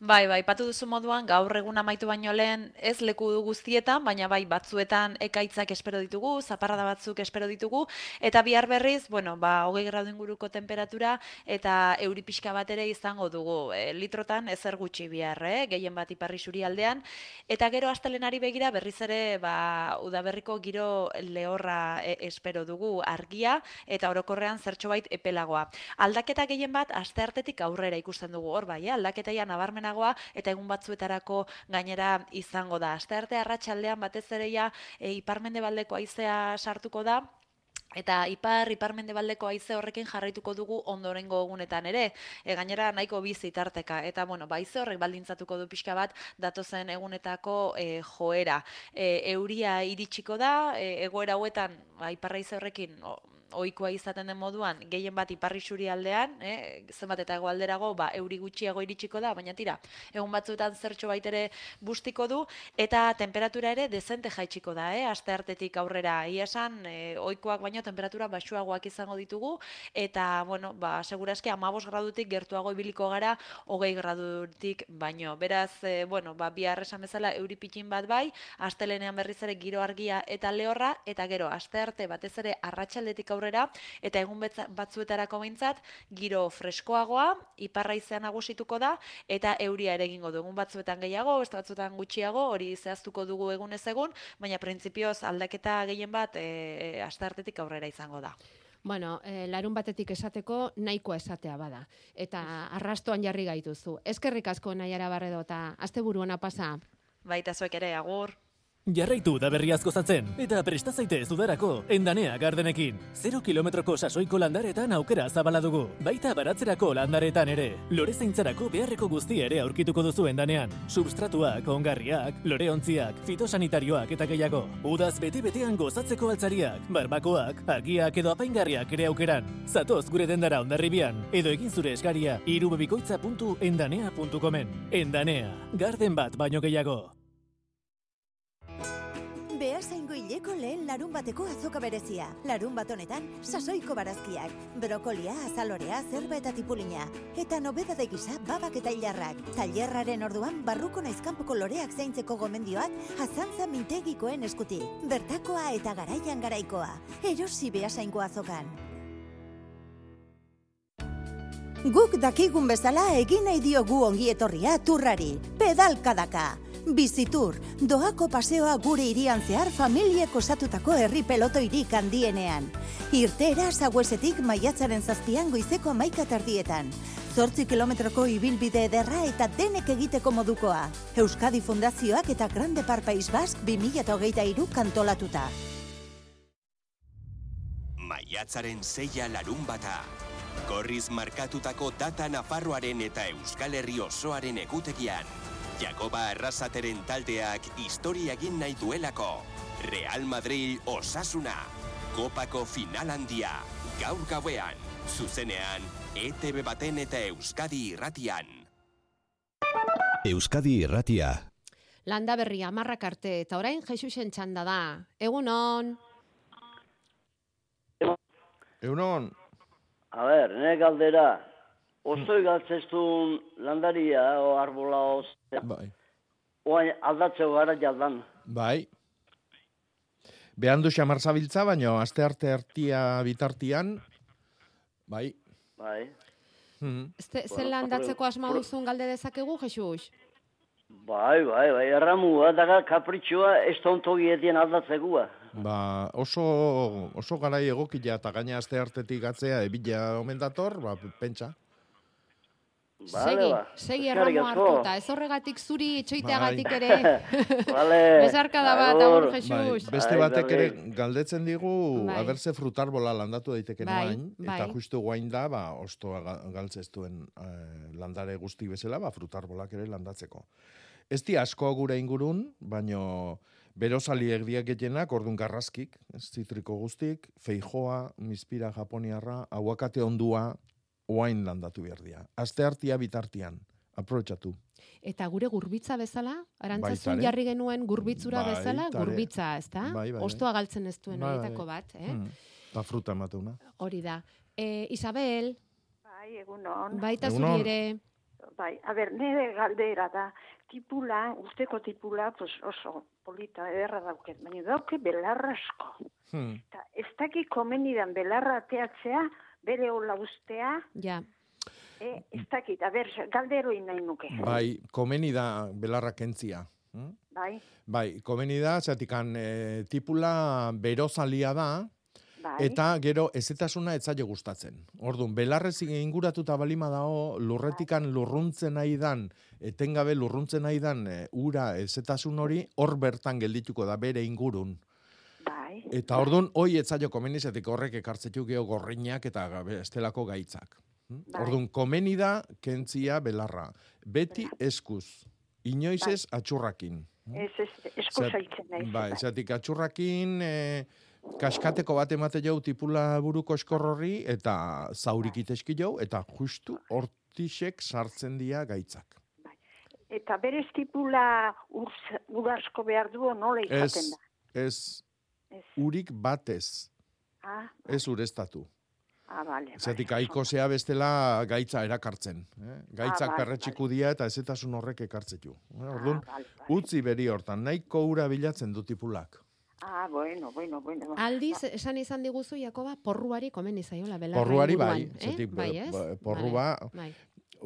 Bai, bai, patu duzu moduan, gaur egun amaitu baino lehen ez leku du guztietan, baina bai, batzuetan ekaitzak espero ditugu, zaparrada batzuk espero ditugu, eta bihar berriz, bueno, ba, hogei gradu inguruko temperatura, eta euri pixka bat ere izango dugu, e, litrotan ezer gutxi bihar, eh? gehien bat iparri suri aldean, eta gero astelenari begira berriz ere, ba, udaberriko giro lehorra e, espero dugu argia, eta orokorrean zertxo bait epelagoa. Aldaketa gehien bat, aste artetik aurrera ikusten dugu hor, bai, eh? aldaketaia nabarmena nabarmenagoa eta egun batzuetarako gainera izango da. Aste arte arratsaldean batez ere ja e, iparmendebaldeko haizea sartuko da Eta ipar, iparmendebaldeko haize horrekin jarraituko dugu ondorengo egunetan ere. E, gainera nahiko bizi tarteka. Eta bueno, baize horrek baldintzatuko du pixka bat datozen egunetako e, joera. E, euria iritsiko da, e, egoera hauetan, ba, iparra horrekin, ohikoa izaten den moduan, gehien bat iparri suri aldean, eh, zenbat eta egoalderago, ba, euri gutxiago iritsiko da, baina tira, egun batzuetan zertxo baita bustiko du, eta temperatura ere dezente jaitsiko da, eh, aste artetik aurrera, ia esan, eh, ohikoak baino temperatura basuagoak izango ditugu, eta, bueno, ba, seguraski amabos gradutik gertuago ibiliko gara, hogei gradutik baino. Beraz, eh, bueno, ba, bi esan bezala, euri pitin bat bai, astelenean berriz ere giro argia eta lehorra, eta gero, aste arte batez ere arratsaldetik aurrera aurrera eta egun batzuetarako behintzat giro freskoagoa, iparra izan nagusituko da eta euria ere egingo du egun batzuetan gehiago, beste batzuetan gutxiago, hori zehaztuko dugu egun ez egun, baina printzipioz aldaketa gehien bat e, e, astartetik aurrera izango da. Bueno, e, larun batetik esateko nahikoa esatea bada. Eta arrastoan jarri gaituzu. Ezkerrik asko nahiara barredo eta azte buruana pasa. Baita zuek ere, agur. Jarraitu da berri asko zatzen, eta presta zaite ez dudarako, endanea gardenekin. 0 kilometroko sasoiko landaretan aukera zabala dugu, baita baratzerako landaretan ere. Lore zeintzarako beharreko guzti ere aurkituko duzu endanean. Substratuak, ongarriak, lore ontziak, fitosanitarioak eta gehiago. Udaz bete-betean gozatzeko altzariak, barbakoak, argiak edo apaingarriak ere aukeran. Zatoz gure dendara ondarribian, edo egin zure eskaria irubebikoitza.endanea.comen. Endanea, garden bat baino gehiago. Beasaingo hileko lehen larun bateko azoka berezia. Larun bat honetan, sasoiko barazkiak. Brokolia, azalorea, zerba eta tipulina. Eta nobeda de gisa, babak eta hilarrak. Tailerraren orduan, barruko naizkanpoko loreak zaintzeko gomendioak, azantza mintegikoen eskuti. Bertakoa eta garaian garaikoa. Erosi beasaingo azokan. Guk dakigun bezala egin nahi diogu ongi etorria turrari. Pedalkadaka. Bizitur, doako paseoa gure irian zehar familiek osatutako herri peloto irik handienean. Irtera zaguesetik maiatzaren zazpian goizeko maika tardietan. Zortzi kilometroko ibilbide ederra eta denek egiteko modukoa. Euskadi Fundazioak eta Grande Parpais Bask 2008 iru kantolatuta. Maiatzaren zeia larun bata. Gorriz markatutako data Nafarroaren eta Euskal Herri osoaren egutegian. Jakoba Arrasateren taldeak historia egin nahi duelako. Real Madrid Osasuna. Kopako final handia. Gaur gauean. Zuzenean, ETV baten eta Euskadi irratian. Euskadi irratia. Landa berri amarrak arte eta orain Jesusen txanda da. Egunon. Egunon. A ber, nire galdera, Ozoi galtzestun landaria o arbola oz. Bai. Oain aldatzeo gara jaldan. Bai. Behan du xamar zabiltza, baina aste arte artia bitartian, bai. Bai. Hmm. Este, zen landatzeko asma duzun galde dezakegu, Jesus? Bai, bai, bai, erramua, daga kapritxua ez tonto gietien aldatzekua. Ba, oso, oso garai egokila eta gaina aste artetik atzea ebila omen dator, ba, pentsa. Segi, ba. segi erramo hartuta, ez horregatik zuri itxoiteagatik Bai. ere. Vale. Besarkada bat, agur, Jesus. Bai, beste batek ere galdetzen digu, Bai. abertze frutarbola landatu daiteken Bai, oain, eta bai. justu guain da, ba, ostoa ga- galtzeztuen eh, landare guzti bezala, ba, frutarbolak ere landatzeko. Ez di asko gure ingurun, baino berosaliek diak gehienak, ordun garraskik, ez zitriko guztik, feijoa, mispira japoniarra, aguakate ondua, oain landatu behar dira. Aste hartia bitartian, aprobetxatu. Eta gure gurbitza bezala, arantzazun Baitare. jarri genuen gurbitzura bezala, Baitare. gurbitza, ezta? Bai, bai, bai. Ostoa galtzen ez duen Bai, bai, horietako bai. bat, eh? Mm. Ta fruta emateuna. Hori da. E, Isabel, Bai, egunon. baita Egunon. zuri ere, Bai, a ber, nire galdera da, tipula, usteko tipula, pues oso polita ederra dauket, baina dauke belarra asko. Hmm. Eta ez daki komenidan belarra ateatzea, bere hola ustea, ja. e, ez dakit, a ber, galdero nahi nuke. Bai, komeni da belarra kentzia. hm? Bai, Bai, komeni da, zatikan e, tipula berozalia da, bai. eta gero ezetasuna etzaio gustatzen. Orduan, belarrez inguratuta balima dago, lurretikan lurruntzen nahi dan, etengabe lurruntzen nahi dan, e, ura ezetasun hori, hor bertan geldituko da bere ingurun. Bai. Eta orduan, hoi etzaio komeni, zetik horrek ekartzetu geho gorrinak eta estelako gaitzak. Hm? Bai. Orduan, komeni da kentzia belarra. Beti eskuz. Inoiz ez atxurrakin. Ez, ez, esko Zat- zaitzen nahi. Bai, zatik atxurrakin, e, kaskateko bat emate jau tipula buruko eskor horri, eta zaurik iteski jau, eta justu hortixek sartzen dira gaitzak. Eta berez tipula ur, ur asko behar du, nola izaten da. ez, urik batez, Ah, ez ureztatu. ah, bale, Zatik aikosea bestela gaitza erakartzen. Eh? Gaitzak bai, perretxiku dia eta ezetasun horrek ekartzetu. Eh? Orduan, bale, utzi beri hortan, nahiko ura bilatzen du tipulak. Ah, bueno, bueno, bueno. aldiz, esan izan diguzu, Jakoba, porruari komen izaiola, Porruari inguruan, bai, eh? zetik, bai, ez? porrua, Bai.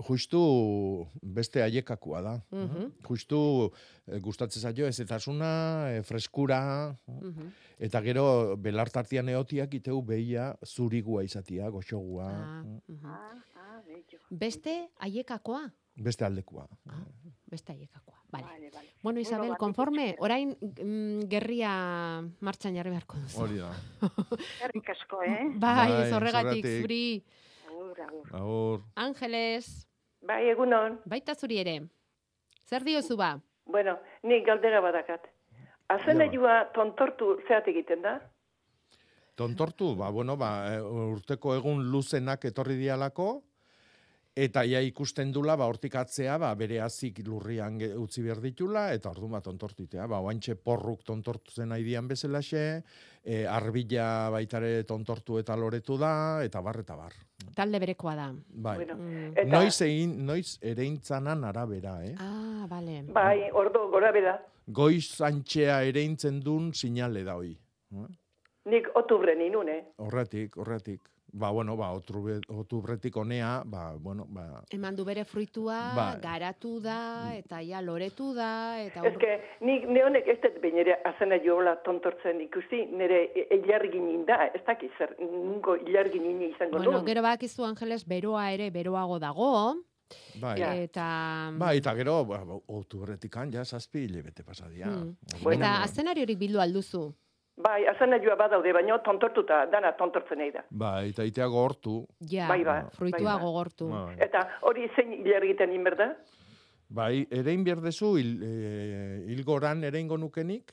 Justu beste aiekakua da. Mhm. Justu eh, gustatzen zaio ezetasuna, eh, freskura, Mhm. eta gero belartartian eotiak iteu behia zurigua izatia, goxogua, Ah. Ah, bello. Beste aiekakoa, beste aldekua. beste aiekakoa. Vale. Vale, vale. Bueno, Isabel, konforme, orain mm, gerria martxan jarri beharko duzu. Hori da. Herrik asko, eh? Bai, Bai, zorregatik, zorregatik. zuri. Agur, agur. Aur. Angeles. Bai, egunon. Baita zuri ere. Zer diozu ba? Bueno, ni galdera badakat. Azenaiua tontortu zeat egiten da? Tontortu, ba, bueno, ba, eh, urteko egun luzenak etorri dialako, eta ja ikusten dula, ba, hortik atzea, ba, bere azik lurrian utzi behar ditula, eta orduan ba, tontortitea, ba, oantxe porruk tontortu zen aidian bezalaxe, e, arbila baitare tontortu eta loretu da, eta bar, eta bar. Talde berekoa da. Bai. Bueno, Mm. eta- Noiz egin, noiz ereintzanan arabera, eh? Ah, bale. Bai, ordo gora beda. Goiz antxea ereintzen duen sinale da hoi. Nik otubre ninun, eh? Horretik, horretik. Ba, bueno, ba, otrube, otubretik onea, ba, bueno, ba, Eman du bere fruitua, Bai. garatu da, eta ja loretu da, eta Ez que, nik neonek ez dut behin ere azenaio hola tontortzen ikusi, nire ilargin da, ez dakit zer, nungo ilargin izango Bueno, nuen. gero bakizu Angeles beroa ere beroago dago, bai. eta... Ba, eta gero, ba, ba, otubretik ja, zazpi hilebete pasadia. Hmm. Bueno, Eta azenariorik bildu alduzu. Bai, azenaioa badaude, baina tontortuta, dana tontortzen nahi da. Ba, eta itea gogortu. Ja, Bai, bai, fruitua bai, bai. gogortu. Bai. Eta hori zein ilargiten inberda? Bai, erein berdezu, hil, e, hilgoran ereingo nukenik,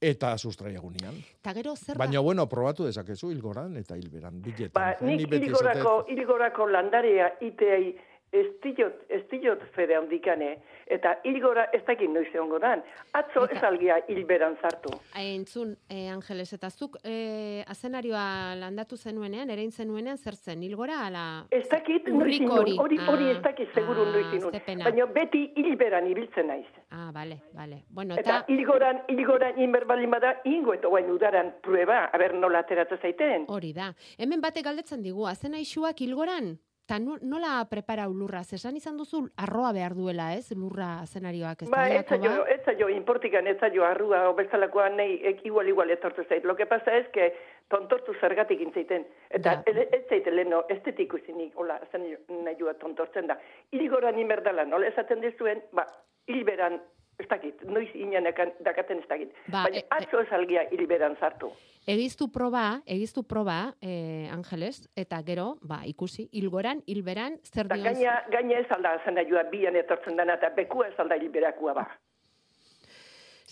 eta sustraiagunian. Eta gero zer da? Baina, bueno, probatu dezakezu hilgoran eta hilberan, biletan. Ba, Eh, nik ni beti ilgorako, esaten- ilgorako landarea iteai ez diot, ez diot fede handikane, eta ilgora ez dakit noiz egongo dan. Atzo ez algia hilberan zartu. Entzun, eh, Angeles, eta zuk eh, azenarioa landatu zenuenean, erein zenuenean, zer zen, hilgora, ala... Ez dakit noiz hori. hori, Ah, ez dakit seguru ah, noiz inun. Baina beti hilberan ibiltzen naiz. Ah, bale, bale. Bueno, Eta eta... ilgoran, ilgoran inber baldin bada, ingo eta guain udaran prueba, aber nola ateratzen zaiten. Hori da. Hemen batek galdetzen digu, azenaixuak hilgoran? Ta nola preparau lurra? Zesan izan duzu arroa behar duela, ez? Lurra azenarioak ez Ba, da, ez zaio, ez zaio, inportikan ez zaio arrua o bezalakoa nahi ek, igual igual etortu zait. Lo que pasa es que tontortu zergatik intzeiten. Eta ez, ez zaite leheno, ez dut ikusinik, hola, zen nahi joa tontortzen da. Irigoran imerdala, nola esaten dizuen, ba, hilberan, ez dakit, noiz inanekan dakaten ez dakit. Ba, Baina atzo ez algia hilberan sartu. Egiztu proba, egiztu proba, eh, Angeles, eta gero, ba, ikusi, hilgoran, hilberan, zer Da dion... gaina, gaina ez alda zen nahi joa bian etortzen dena, eta bekua ez alda hilberakua ba.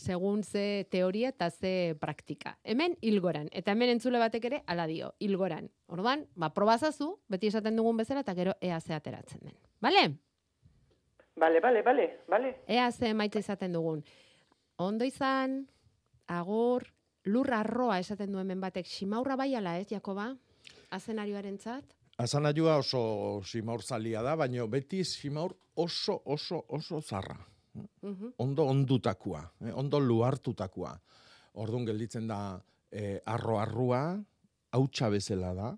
segun ze teoria eta ze praktika. Hemen hilgoran, eta hemen entzule batek ere ala dio, hilgoran. Orduan, ba, probazazu, beti esaten dugun bezala, eta gero ea ze ateratzen den. Bale? Bale, bale, bale, bale. Ea ze maite izaten dugun. Ondo izan, agur, lur arroa esaten du hemen batek, simaurra bai ala ez, Jakoba? Azenarioaren tzat? Asanajua oso simaur zalia da, baina beti simaur oso, oso, oso zarra. Ondo ondutakoa, eh, ondo luartutakoa. Ordun gelditzen da eh, arro arrua, hautsa bezala da.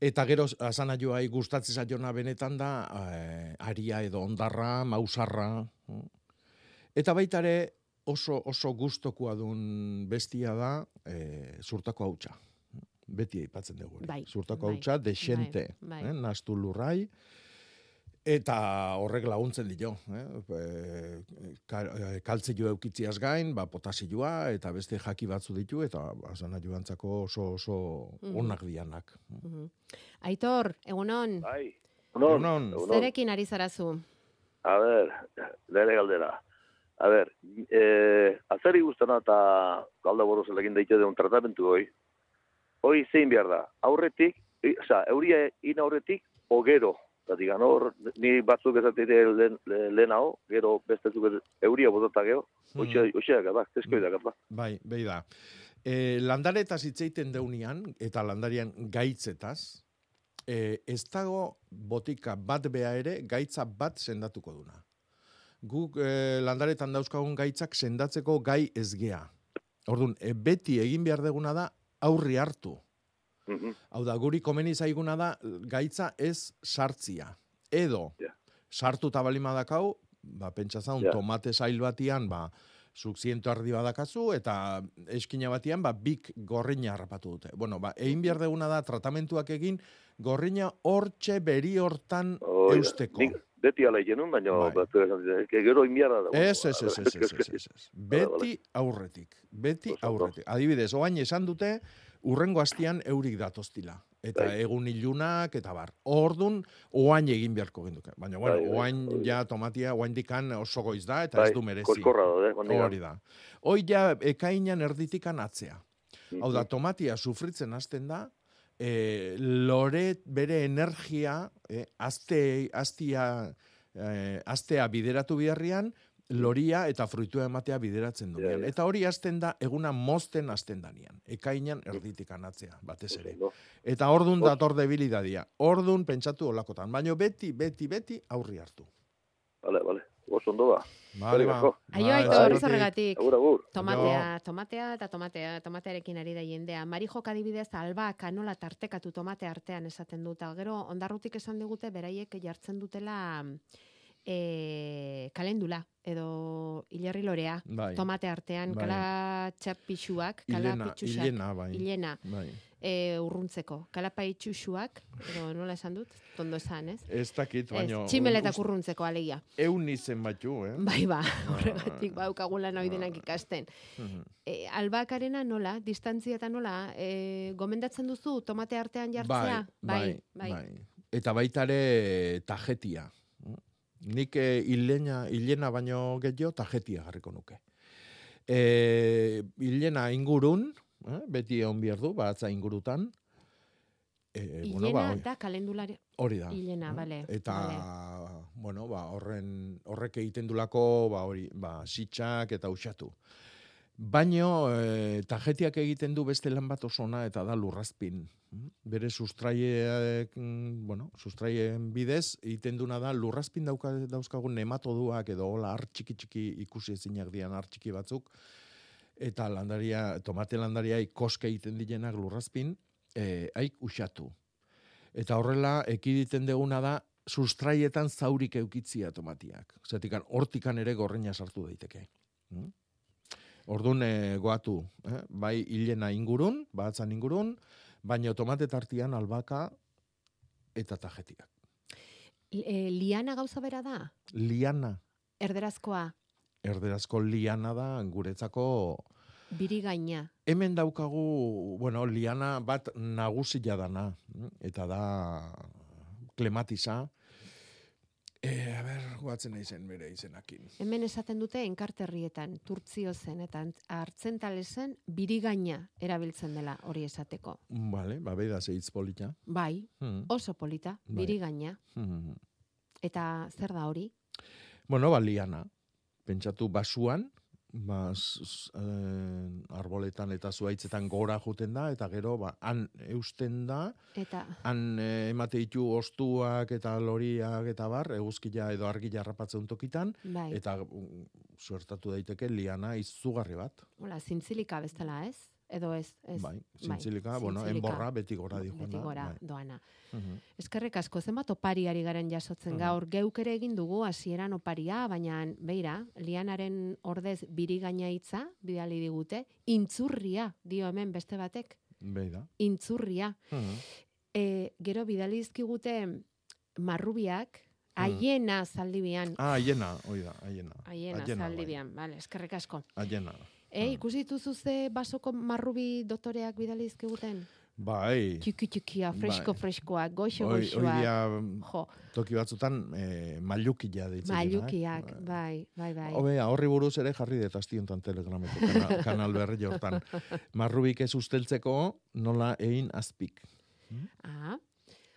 Eta gero asanaioai gustatzen zaiona benetan da eh, aria edo ondarra, mausarra. Eta baita ere oso oso gustokoa dun bestia da eh, zurtako hautsa. Beti aipatzen dugu. Bai, Zurtako bai, hautsa desente, bai, bai. eh, nastu lurrai. Eta horrek laguntzen dio, eh? E, ka- e, kaltzio eukitziaz gain, ba, potasioa eta beste jaki batzu ditu, eta asana joantzako oso, oso Mhm. onak dianak. Mhm. Aitor, egunon, Bai. Egunon. zerekin ari zarazu? A ber, nire galdera. A ber, eh, azeri guztana eta galda boroz egin daite deun tratamentu hoi. Hoi zein behar da. Aurretik, i, oza, euria in aurretik, o gero. Zatik, hor, ni batzuk ezatite lehen, lehenago, gero beste zuk ez- euria botata gero. Hoxe, hoxe da, teskoi da, ba. Bai, behi da. E, landaretaz hitzeiten deunian, eta landarian gaitzetaz, e, ez dago botika bat bea ere, gaitza bat sendatuko duna. Guk e, landaretan dauzkagun gaitzak sendatzeko gai ezgea. Orduan, e, beti egin behar deguna da aurri hartu. Hau da, guri komeni zaiguna da gaitza ez sartzia. Edo, sartuta bali madakau, ba, pentsa zaun, Ja. tomate sail batian, ba, zuk ziento ardi badakazu, eta eskina batian, ba, bik gorrina harrapatu dute. Bueno, ba, egin behar deguna da tratamentuak egin, gorrina hortxe beri hortan da. eusteko. Nik beti ala genuen, baina dute, "Ke gero inbiarra da. Ez, ez, ez, ez, ez, ez, ez. Beti aurretik, beti aurretik. Adibidez, oain esan dute, urrengo hastian eurik datoztila. Eta Bai. egun ilunak, eta bar. Ordun oain egin beharko genduke. Baina, bueno, Bai, bai, oain ja tomatia, oain dikan oso goiz da, eta Bai, ez du merezi. Hori da. Hoi ja, ekainan erditikan atzea. Hau Mhm. da, tomatia sufritzen hasten da, e, lore bere energia, e, azte, aztia, e, aztea bideratu biharrian, loria eta fruitua ematea bideratzen duenean. Eta hori hasten da, eguna mozten hasten danian. Ekainan erditik anatzea, batez ere. Eta ordun dator debilidadia. Ordun pentsatu olakotan. Baina beti, beti, beti aurri hartu. Vale, vale. Oso ondo ba. Vale, ba. Aio, Aitor, horregatik. Agur, agur. Tomatea, tomatea eta tomatea, tomatearekin ari da jendea. Marijok adibidez, alba, kanola tartekatu tomate artean esaten dut. Eta Gero, ondarrutik esan digute, beraiek jartzen dutela e, kalendula, edo hilerri lorea, Bai. tomate artean, Bai. kala txapixuak, kala hilena, bai. hilena, Bai. e, urruntzeko. Kala paitxuxuak, edo nola esan dut, tondo esan, ez? Ez dakit, baina... Ez, tximeletak urruntzeko alegia. Eun izen batu, eh? Bai, ba, horregatik baukagula nahi denak ikasten. Mhm. E, albakarena nola, distantzia eta nola, e, gomendatzen duzu tomate artean jartzea? Bai, bai, bai. Eta baita ere tajetia. Nik eh, hilena, hilena baino gehiago tajetia jarriko nuke. E, hilena ingurun, eh, beti egon behar du, batza ingurutan. E, Hilena ba, hori- da kalendulari. Hori da. Hilena, bale. Eta, bale. bueno, ba, horren, horrek egiten dulako, ba, hori, ba, sitxak eta usatu. Baino, e, tajetiak egiten du beste lan bat oso ona eta da lurrazpin. Bere sustraiek, bueno, sustraien bidez, egiten duna da lurrazpin dauka, dauzkagun nematoduak edo hola har txiki ikusi ezinak dian har txiki batzuk, eta landaria, tomate landaria ikoske egiten direnak lurrazpin, e, haik usatu. Eta horrela, ekiditen deguna da, sustraietan zaurik eukitzia tomatiak. Zatik, hortikan ere gorreina sartu daiteke. Mm? Orduan e, goatu, eh? bai hilena ingurun, batzan ingurun, baina tomate tartian albaka eta tajetiak. E, liana gauza bera da? Liana, Erderazkoa, erderazko liana da guretzako biri gaina. hemen daukagu, bueno, liana bat nagusia dana, eta da klematiza. E, a ber, guatzen naizen bere izenakin. Hemen esaten dute enkarterrietan, turtzio zen eta hartzentalesen biri gaina erabiltzen dela hori esateko. Vale, ba, beida zeitz polita. Bai, Hmm. oso polita, Bai. biri gaina. Hmm. Eta zer da hori? Bueno, ba, liana. Pentsatu basuan, ba, s- s- eh, arboletan eta zuaitzetan gora juten da, eta gero, ba, han eusten da, Eta han eh, emate ditu ostuak eta loriak eta bar, eguzkia edo argila harrapatzen tokitan, Bai. eta mm, suertatu daiteke liana izugarri bat. Hola, zintzilika bezala, ez? Edo ez, ez. Bai, zintzilika, bueno, zintzilika. enborra beti gora dijoan Beti gora bai. doana. Mhm. Eskerrik asko, zenbat opariari garen jasotzen Mhm. gaur, geuk ere egin dugu hasieran oparia, baina beira, lianaren ordez biri gaina hitza, bidali digute, intzurria, dio hemen beste batek, Beida. intzurria. E, gero bidali dizkigute marrubiak, Mhm. aiena zaldibian. Ah, aiena, hoi da, aiena. Aiena, Aiena, bai. zaldibian, vale, eskerrik asko. Aiena. E, ikusi dituzu ze basoko marrubi dotoreak bidali dizkiguten? Bai. Txiki txikia, fresko Bai. freskoak, goxo Hoi, goxoak. toki batzutan, eh, mailukia deitzen. dira, eh? mailukiak, bai, bai, bai. Hobea, horri buruz ere jarri dut astiontan telegrameko kanal, kanal berri hortan. Marrubik ez usteltzeko nola egin azpik. Ah,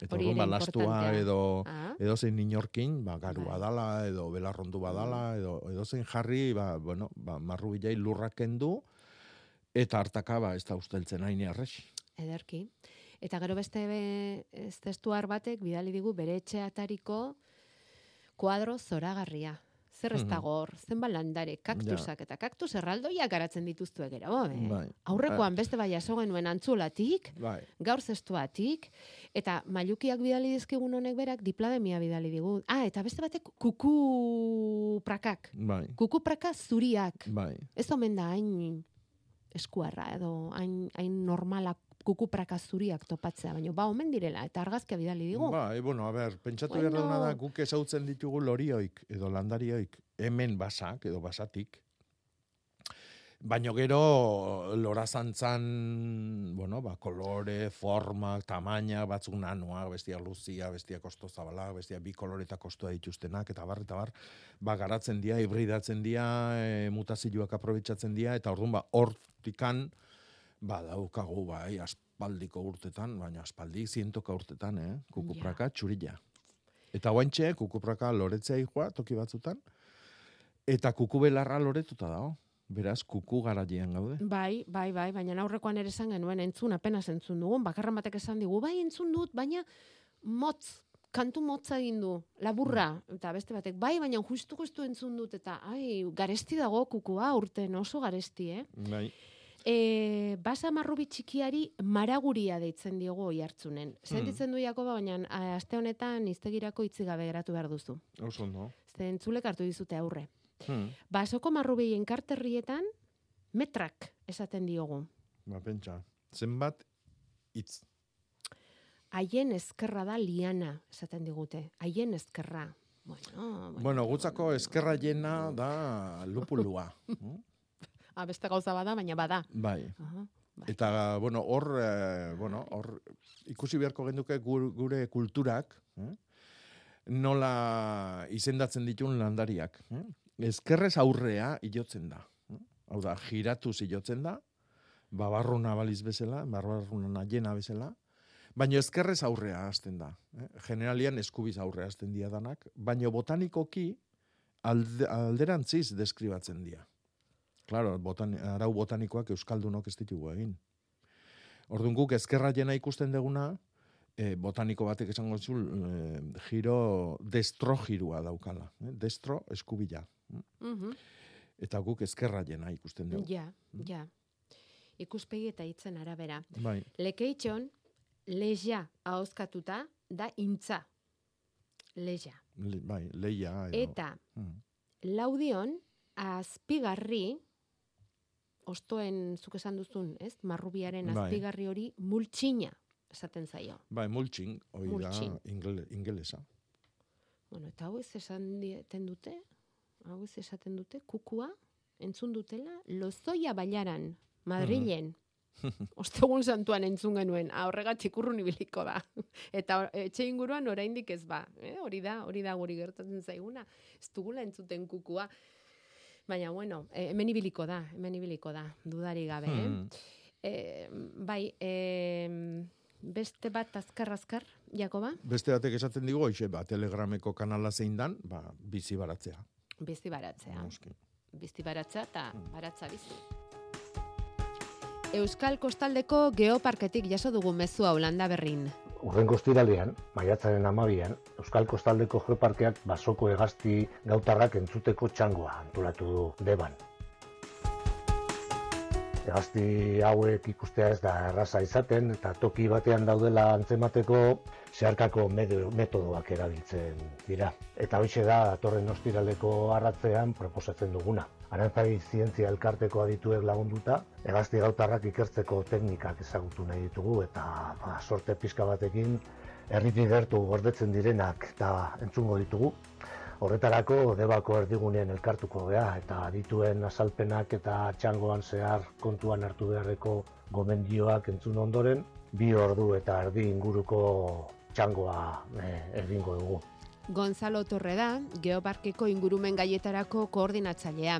Eta hori ba, lastua edo, Ah. edo zein inorkin, ba, garua Bai. dala, edo belarrondu badala, edo, edo zein jarri, ba, bueno, ba, marrubilai lurrak kendu, eta hartaka, ba, ez da usteltzen hain errex. ederki. Eta gero beste be, ez testuar batek bidali digu bere etxeatariko kuadro zoragarria. Zer ez dago hor, zenbat landare, kaktusak eta kaktus erraldoiak garatzen dituztu gero, eh? Bai. Aurrekoan beste bai jaso genuen antzulatik, Bai. gaur zestuatik, eta mailukiak bidali dizkigun honek berak diplademia bidali digu. Ah, eta beste batek kuku prakak. Bai. Kuku praka zuriak. Bai. Ez omen da hain eskuarra edo hain, hain normala kuku praka zuriak topatzea, baina ba omen direla, eta argazkia bidali digu. Ba, e, bueno, a ber, pentsatu Bueno. duguna da, guk ezautzen ditugu lorioik, edo landarioik, hemen basak, edo basatik. Baina gero, lorazantzan, bueno, ba, kolore, forma, tamaina, batzuk nanoak, bestia luzia, bestia kosto zabala, bestia bi koloreta kostua dituztenak, eta bar, eta bar, ba, garatzen dira, hibridatzen dira, e, mutazioak aprobetsatzen dira, eta orduan, ba, hortikan, daukagu, bai, aspaldiko urtetan, baina aspaldi zientoka urtetan, eh? Kukupraka txurila. Eta guantxe, kukupraka loretzea joa, toki batzutan, eta kukubelarra loretuta dago. Beraz, kuku garailean gaude. Bai, bai, bai, baina aurrekoan ere esan genuen entzun, apenas entzun dugun, bakarran batek esan digu, bai entzun dut, baina motz, kantu motza egin du, laburra, eta beste batek, bai, baina justu justu entzun dut, eta ai, garesti dago kukua urten, oso garesti, eh? Bai. E, basa marrubi txikiari maraguria deitzen diogu oi hartzunen. Hmm. Sentitzen du Jakoba, baina aste honetan iztegirako itzi gabe geratu behar duzu. Oso ondo. Ze entzulek hartu dizute aurre. Hmm. Basoko marrubien karterrietan metrak esaten diogu. Ba, pentsa. Zenbat hitz. Haien ezkerra da liana, esaten digute. Haien ezkerra. Bueno, Bueno, gutzako eskerra jena da lupulua. Mm? ah, beste gauza bada, baina bada. bai. Aha. Eta, bueno, hor, eh, bueno, hor, ikusi beharko genduke gure, kulturak, eh? nola izendatzen ditun landariak. Eh? Ezkerrez aurrea ilotzen da. Eh? Hau da, giratuz ilotzen da, babarruna baliz bezala, babarruna jena bezala, baina ezkerrez aurrea hasten da. Eh? Generalian eskubiz aurrea hasten dira danak, baina botanikoki alde, alderantziz deskribatzen dira. Claro, botan, arau botanikoak euskaldunok ez ditugu egin. Orduan guk ezkerra jena ikusten deguna, e, botaniko batek esango zu, e, giro destro girua daukala. Eh? Destro eskubila. Mhm. Eta guk ezkerra jena ikusten dugu. Ja, ja. Ikuspegi eta hitzen arabera. Bai. Lekeitxon, leja ahozkatuta da intza. Leja. Le, bai, leia. Eta Mm. laudion, azpigarri, ostoen zuk esan duzun, ez? Marrubiaren Bai. azpigarri hori multxina esaten zaio. Bai, mulching, hori da ingelesa. Bueno, eta hau ez esan dieten dute, hau ez esaten dute, kukua, entzun dutela, lozoia bailaran, Madrilen, ostegun santuan entzun genuen, ah, horregatik urrun ibiliko da. Eta etxe inguruan oraindik ez ba, eh? hori da, hori da guri gertatzen zaiguna, ez dugula entzuten kukua. Baina, bueno, eh, hemen ibiliko da, hemen ibiliko da, dudari gabe, eh? Hmm. Eh, bai, eh, beste bat azkar-azkar, Jakoba? Beste batek esaten digu, hoxe, ba, telegrameko kanala zein dan, ba, bizi baratzea. Bizi baratzea. Bizi baratza eta baratza bizi. Euskal Kostaldeko Geoparketik jaso dugu mezu Holanda berrin. Urrengo ostiralean, maiatzaren amabian, Euskal Kostaldeko Geoparkeak basoko hegazti gautarrak entzuteko txangoa antolatu du deban. Hegazti hauek ikustea ez da erraza izaten eta toki batean daudela antzemateko zeharkako metodoak erabiltzen dira. Eta hoxe da datorren ostiraleko arratzean proposatzen duguna. Arantzari zientzia elkarteko adituek lagunduta, hegazti gautarrak ikertzeko teknikak ezagutu nahi ditugu eta ba, sorte pizka batekin herritik gertu gordetzen direnak eta entzungo ditugu. Horretarako debako erdigunean elkartuko gea eta adituen azalpenak eta txangoan zehar kontuan hartu beharreko gomendioak entzun ondoren, bi ordu eta erdi inguruko txangoa eh, egingo dugu. Gonzalo Torre da, Geoparkeko ingurumen gaietarako koordinatzailea.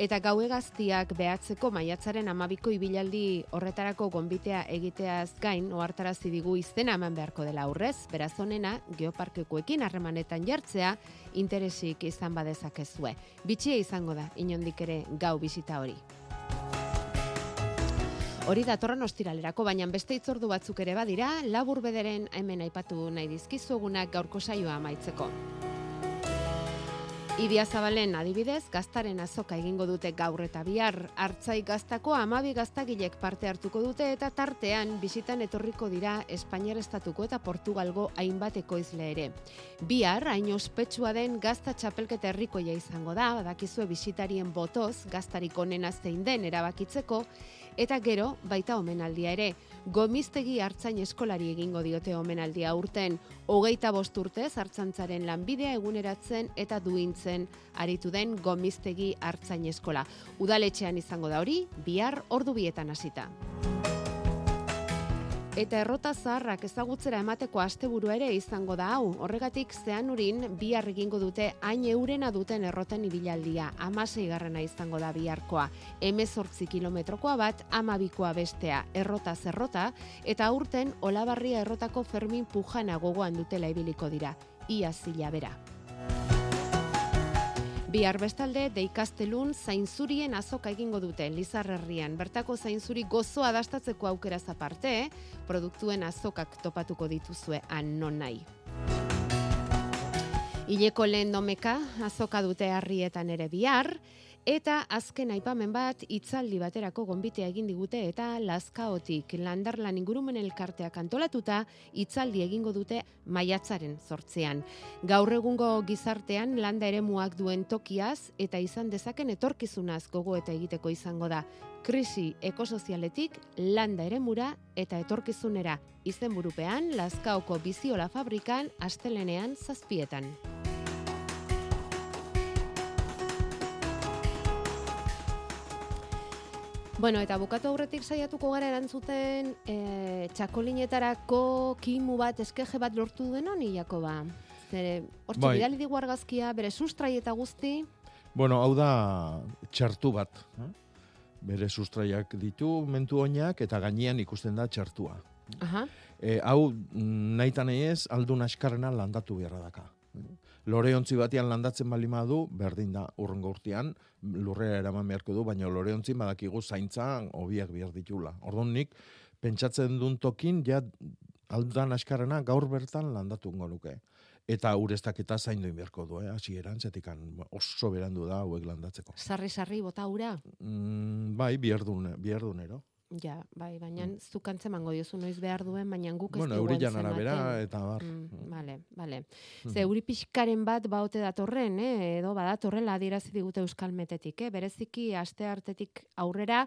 Eta gaue gaztiak behatzeko maiatzaren amabiko ibilaldi horretarako gonbitea egiteaz gain, ohartarazi digu izena eman beharko dela aurrez, beraz honena, geoparkekoekin harremanetan jartzea, interesik izan badezakezue. Bitxia izango da, inondik ere gau bisita hori. Hori datorren ostiralerako, baina beste itzordu batzuk ere badira, labur bederen hemen aipatu nahi dizkizugunak gaurko saioa amaitzeko. Idia Zabalen adibidez, gaztaren azoka egingo dute gaur eta bihar, hartzai gaztako amabi gaztagilek parte hartuko dute eta tartean bisitan etorriko dira Espainiar estatuko eta Portugalgo hainbat ekoizle ere. Bihar, hain ospetsua den gazta txapelketa herrikoia izango da, badakizue bisitarien botoz, gaztarik onena zein den erabakitzeko, eta gero baita omenaldia ere. Gomiztegi hartzain eskolari egingo diote omenaldia urten, hogeita bost urtez hartzantzaren lanbidea eguneratzen eta duintzen aritu den gomiztegi hartzain eskola. Udaletxean izango da hori, bihar ordu bietan hasita. Eta errota zaharrak ezagutzera emateko asteburua ere izango da hau. Horregatik zean urin bihar egingo dute hain eurena duten erroten ibilaldia. Amasei garrana izango da biharkoa. Hemezortzi kilometrokoa bat, amabikoa bestea. Errota zerrota eta aurten olabarria errotako Fermin Pujana gogoan dutela ibiliko dira. Ia zila bera. Bihar bestalde, deikastelun zainzurien azoka egingo dute Lizarrerrian. Bertako zainzuri gozoa dastatzeko aukeraz aparte, produktuen azokak topatuko dituzue han non nahi. Ileko lehen domeka azoka dute harrietan ere bihar, eta azken aipamen bat hitzaldi baterako gonbitea egin digute eta Lazkaotik Landarlan ingurumen elkarteak antolatuta hitzaldi egingo dute maiatzaren sortzean. Gaur egungo gizartean landa eremuak duen tokiaz eta izan dezaken etorkizunaz gogo eta egiteko izango da. Krisi ekosozialetik landa eremura eta etorkizunera izenburupean Lazkaoko biziola fabrikan astelenean zazpietan. Bueno, eta bukatu aurretik saiatuko gara erantzuten e, txakolinetarako kimu bat, eskeje bat lortu duen honi, Jakoba? Zere, hortxe Bai. bidali digu argazkia, bere sustrai eta guzti, Bueno, hau da txartu bat. eh? Bere sustraiak ditu mentu oinak eta gainean ikusten da txartua. aha, E, hau nahi nahi ez aldun askarrena landatu beharra daka. Loreontzi batean landatzen bali du, berdin da urrengo urtean, lurrera eraman beharko du, baina loreontzi badakigu zaintza hobiak behar ditula. Orduan nik, pentsatzen duen tokin, ja aldan askarrena gaur bertan landatu ingo nuke. Eta ureztaketa zaindu beharko du, eh? hasieran zetikan oso berandu da hauek landatzeko. sarri-sarri bota ura. Mm, bai, bierdun, bierdunero. Ja, bai, baina mm. zuk antzemango diozu noiz behar duen, baina guk ez Bueno, dugu eurilan antzematen. arabera eta bar. Mm, vale, vale. Mhm. Ze euri pixkaren bat baote datorren, eh? edo badatorrela adierazi digute euskal metetik, eh? bereziki aste hartetik aurrera,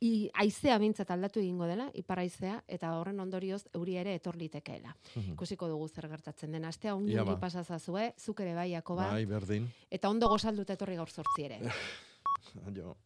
i, aizea bintzat aldatu egingo dela, ipar aizea, eta horren ondorioz euri ere etor litekeela. Mhm. Ikusiko dugu zer gertatzen den. Astea ongi ongi ba. pasazazue, zuk ere bai, Jakoba. Bai, berdin. Eta ondo gozalduta etorri gaur sortzi ere. Jo.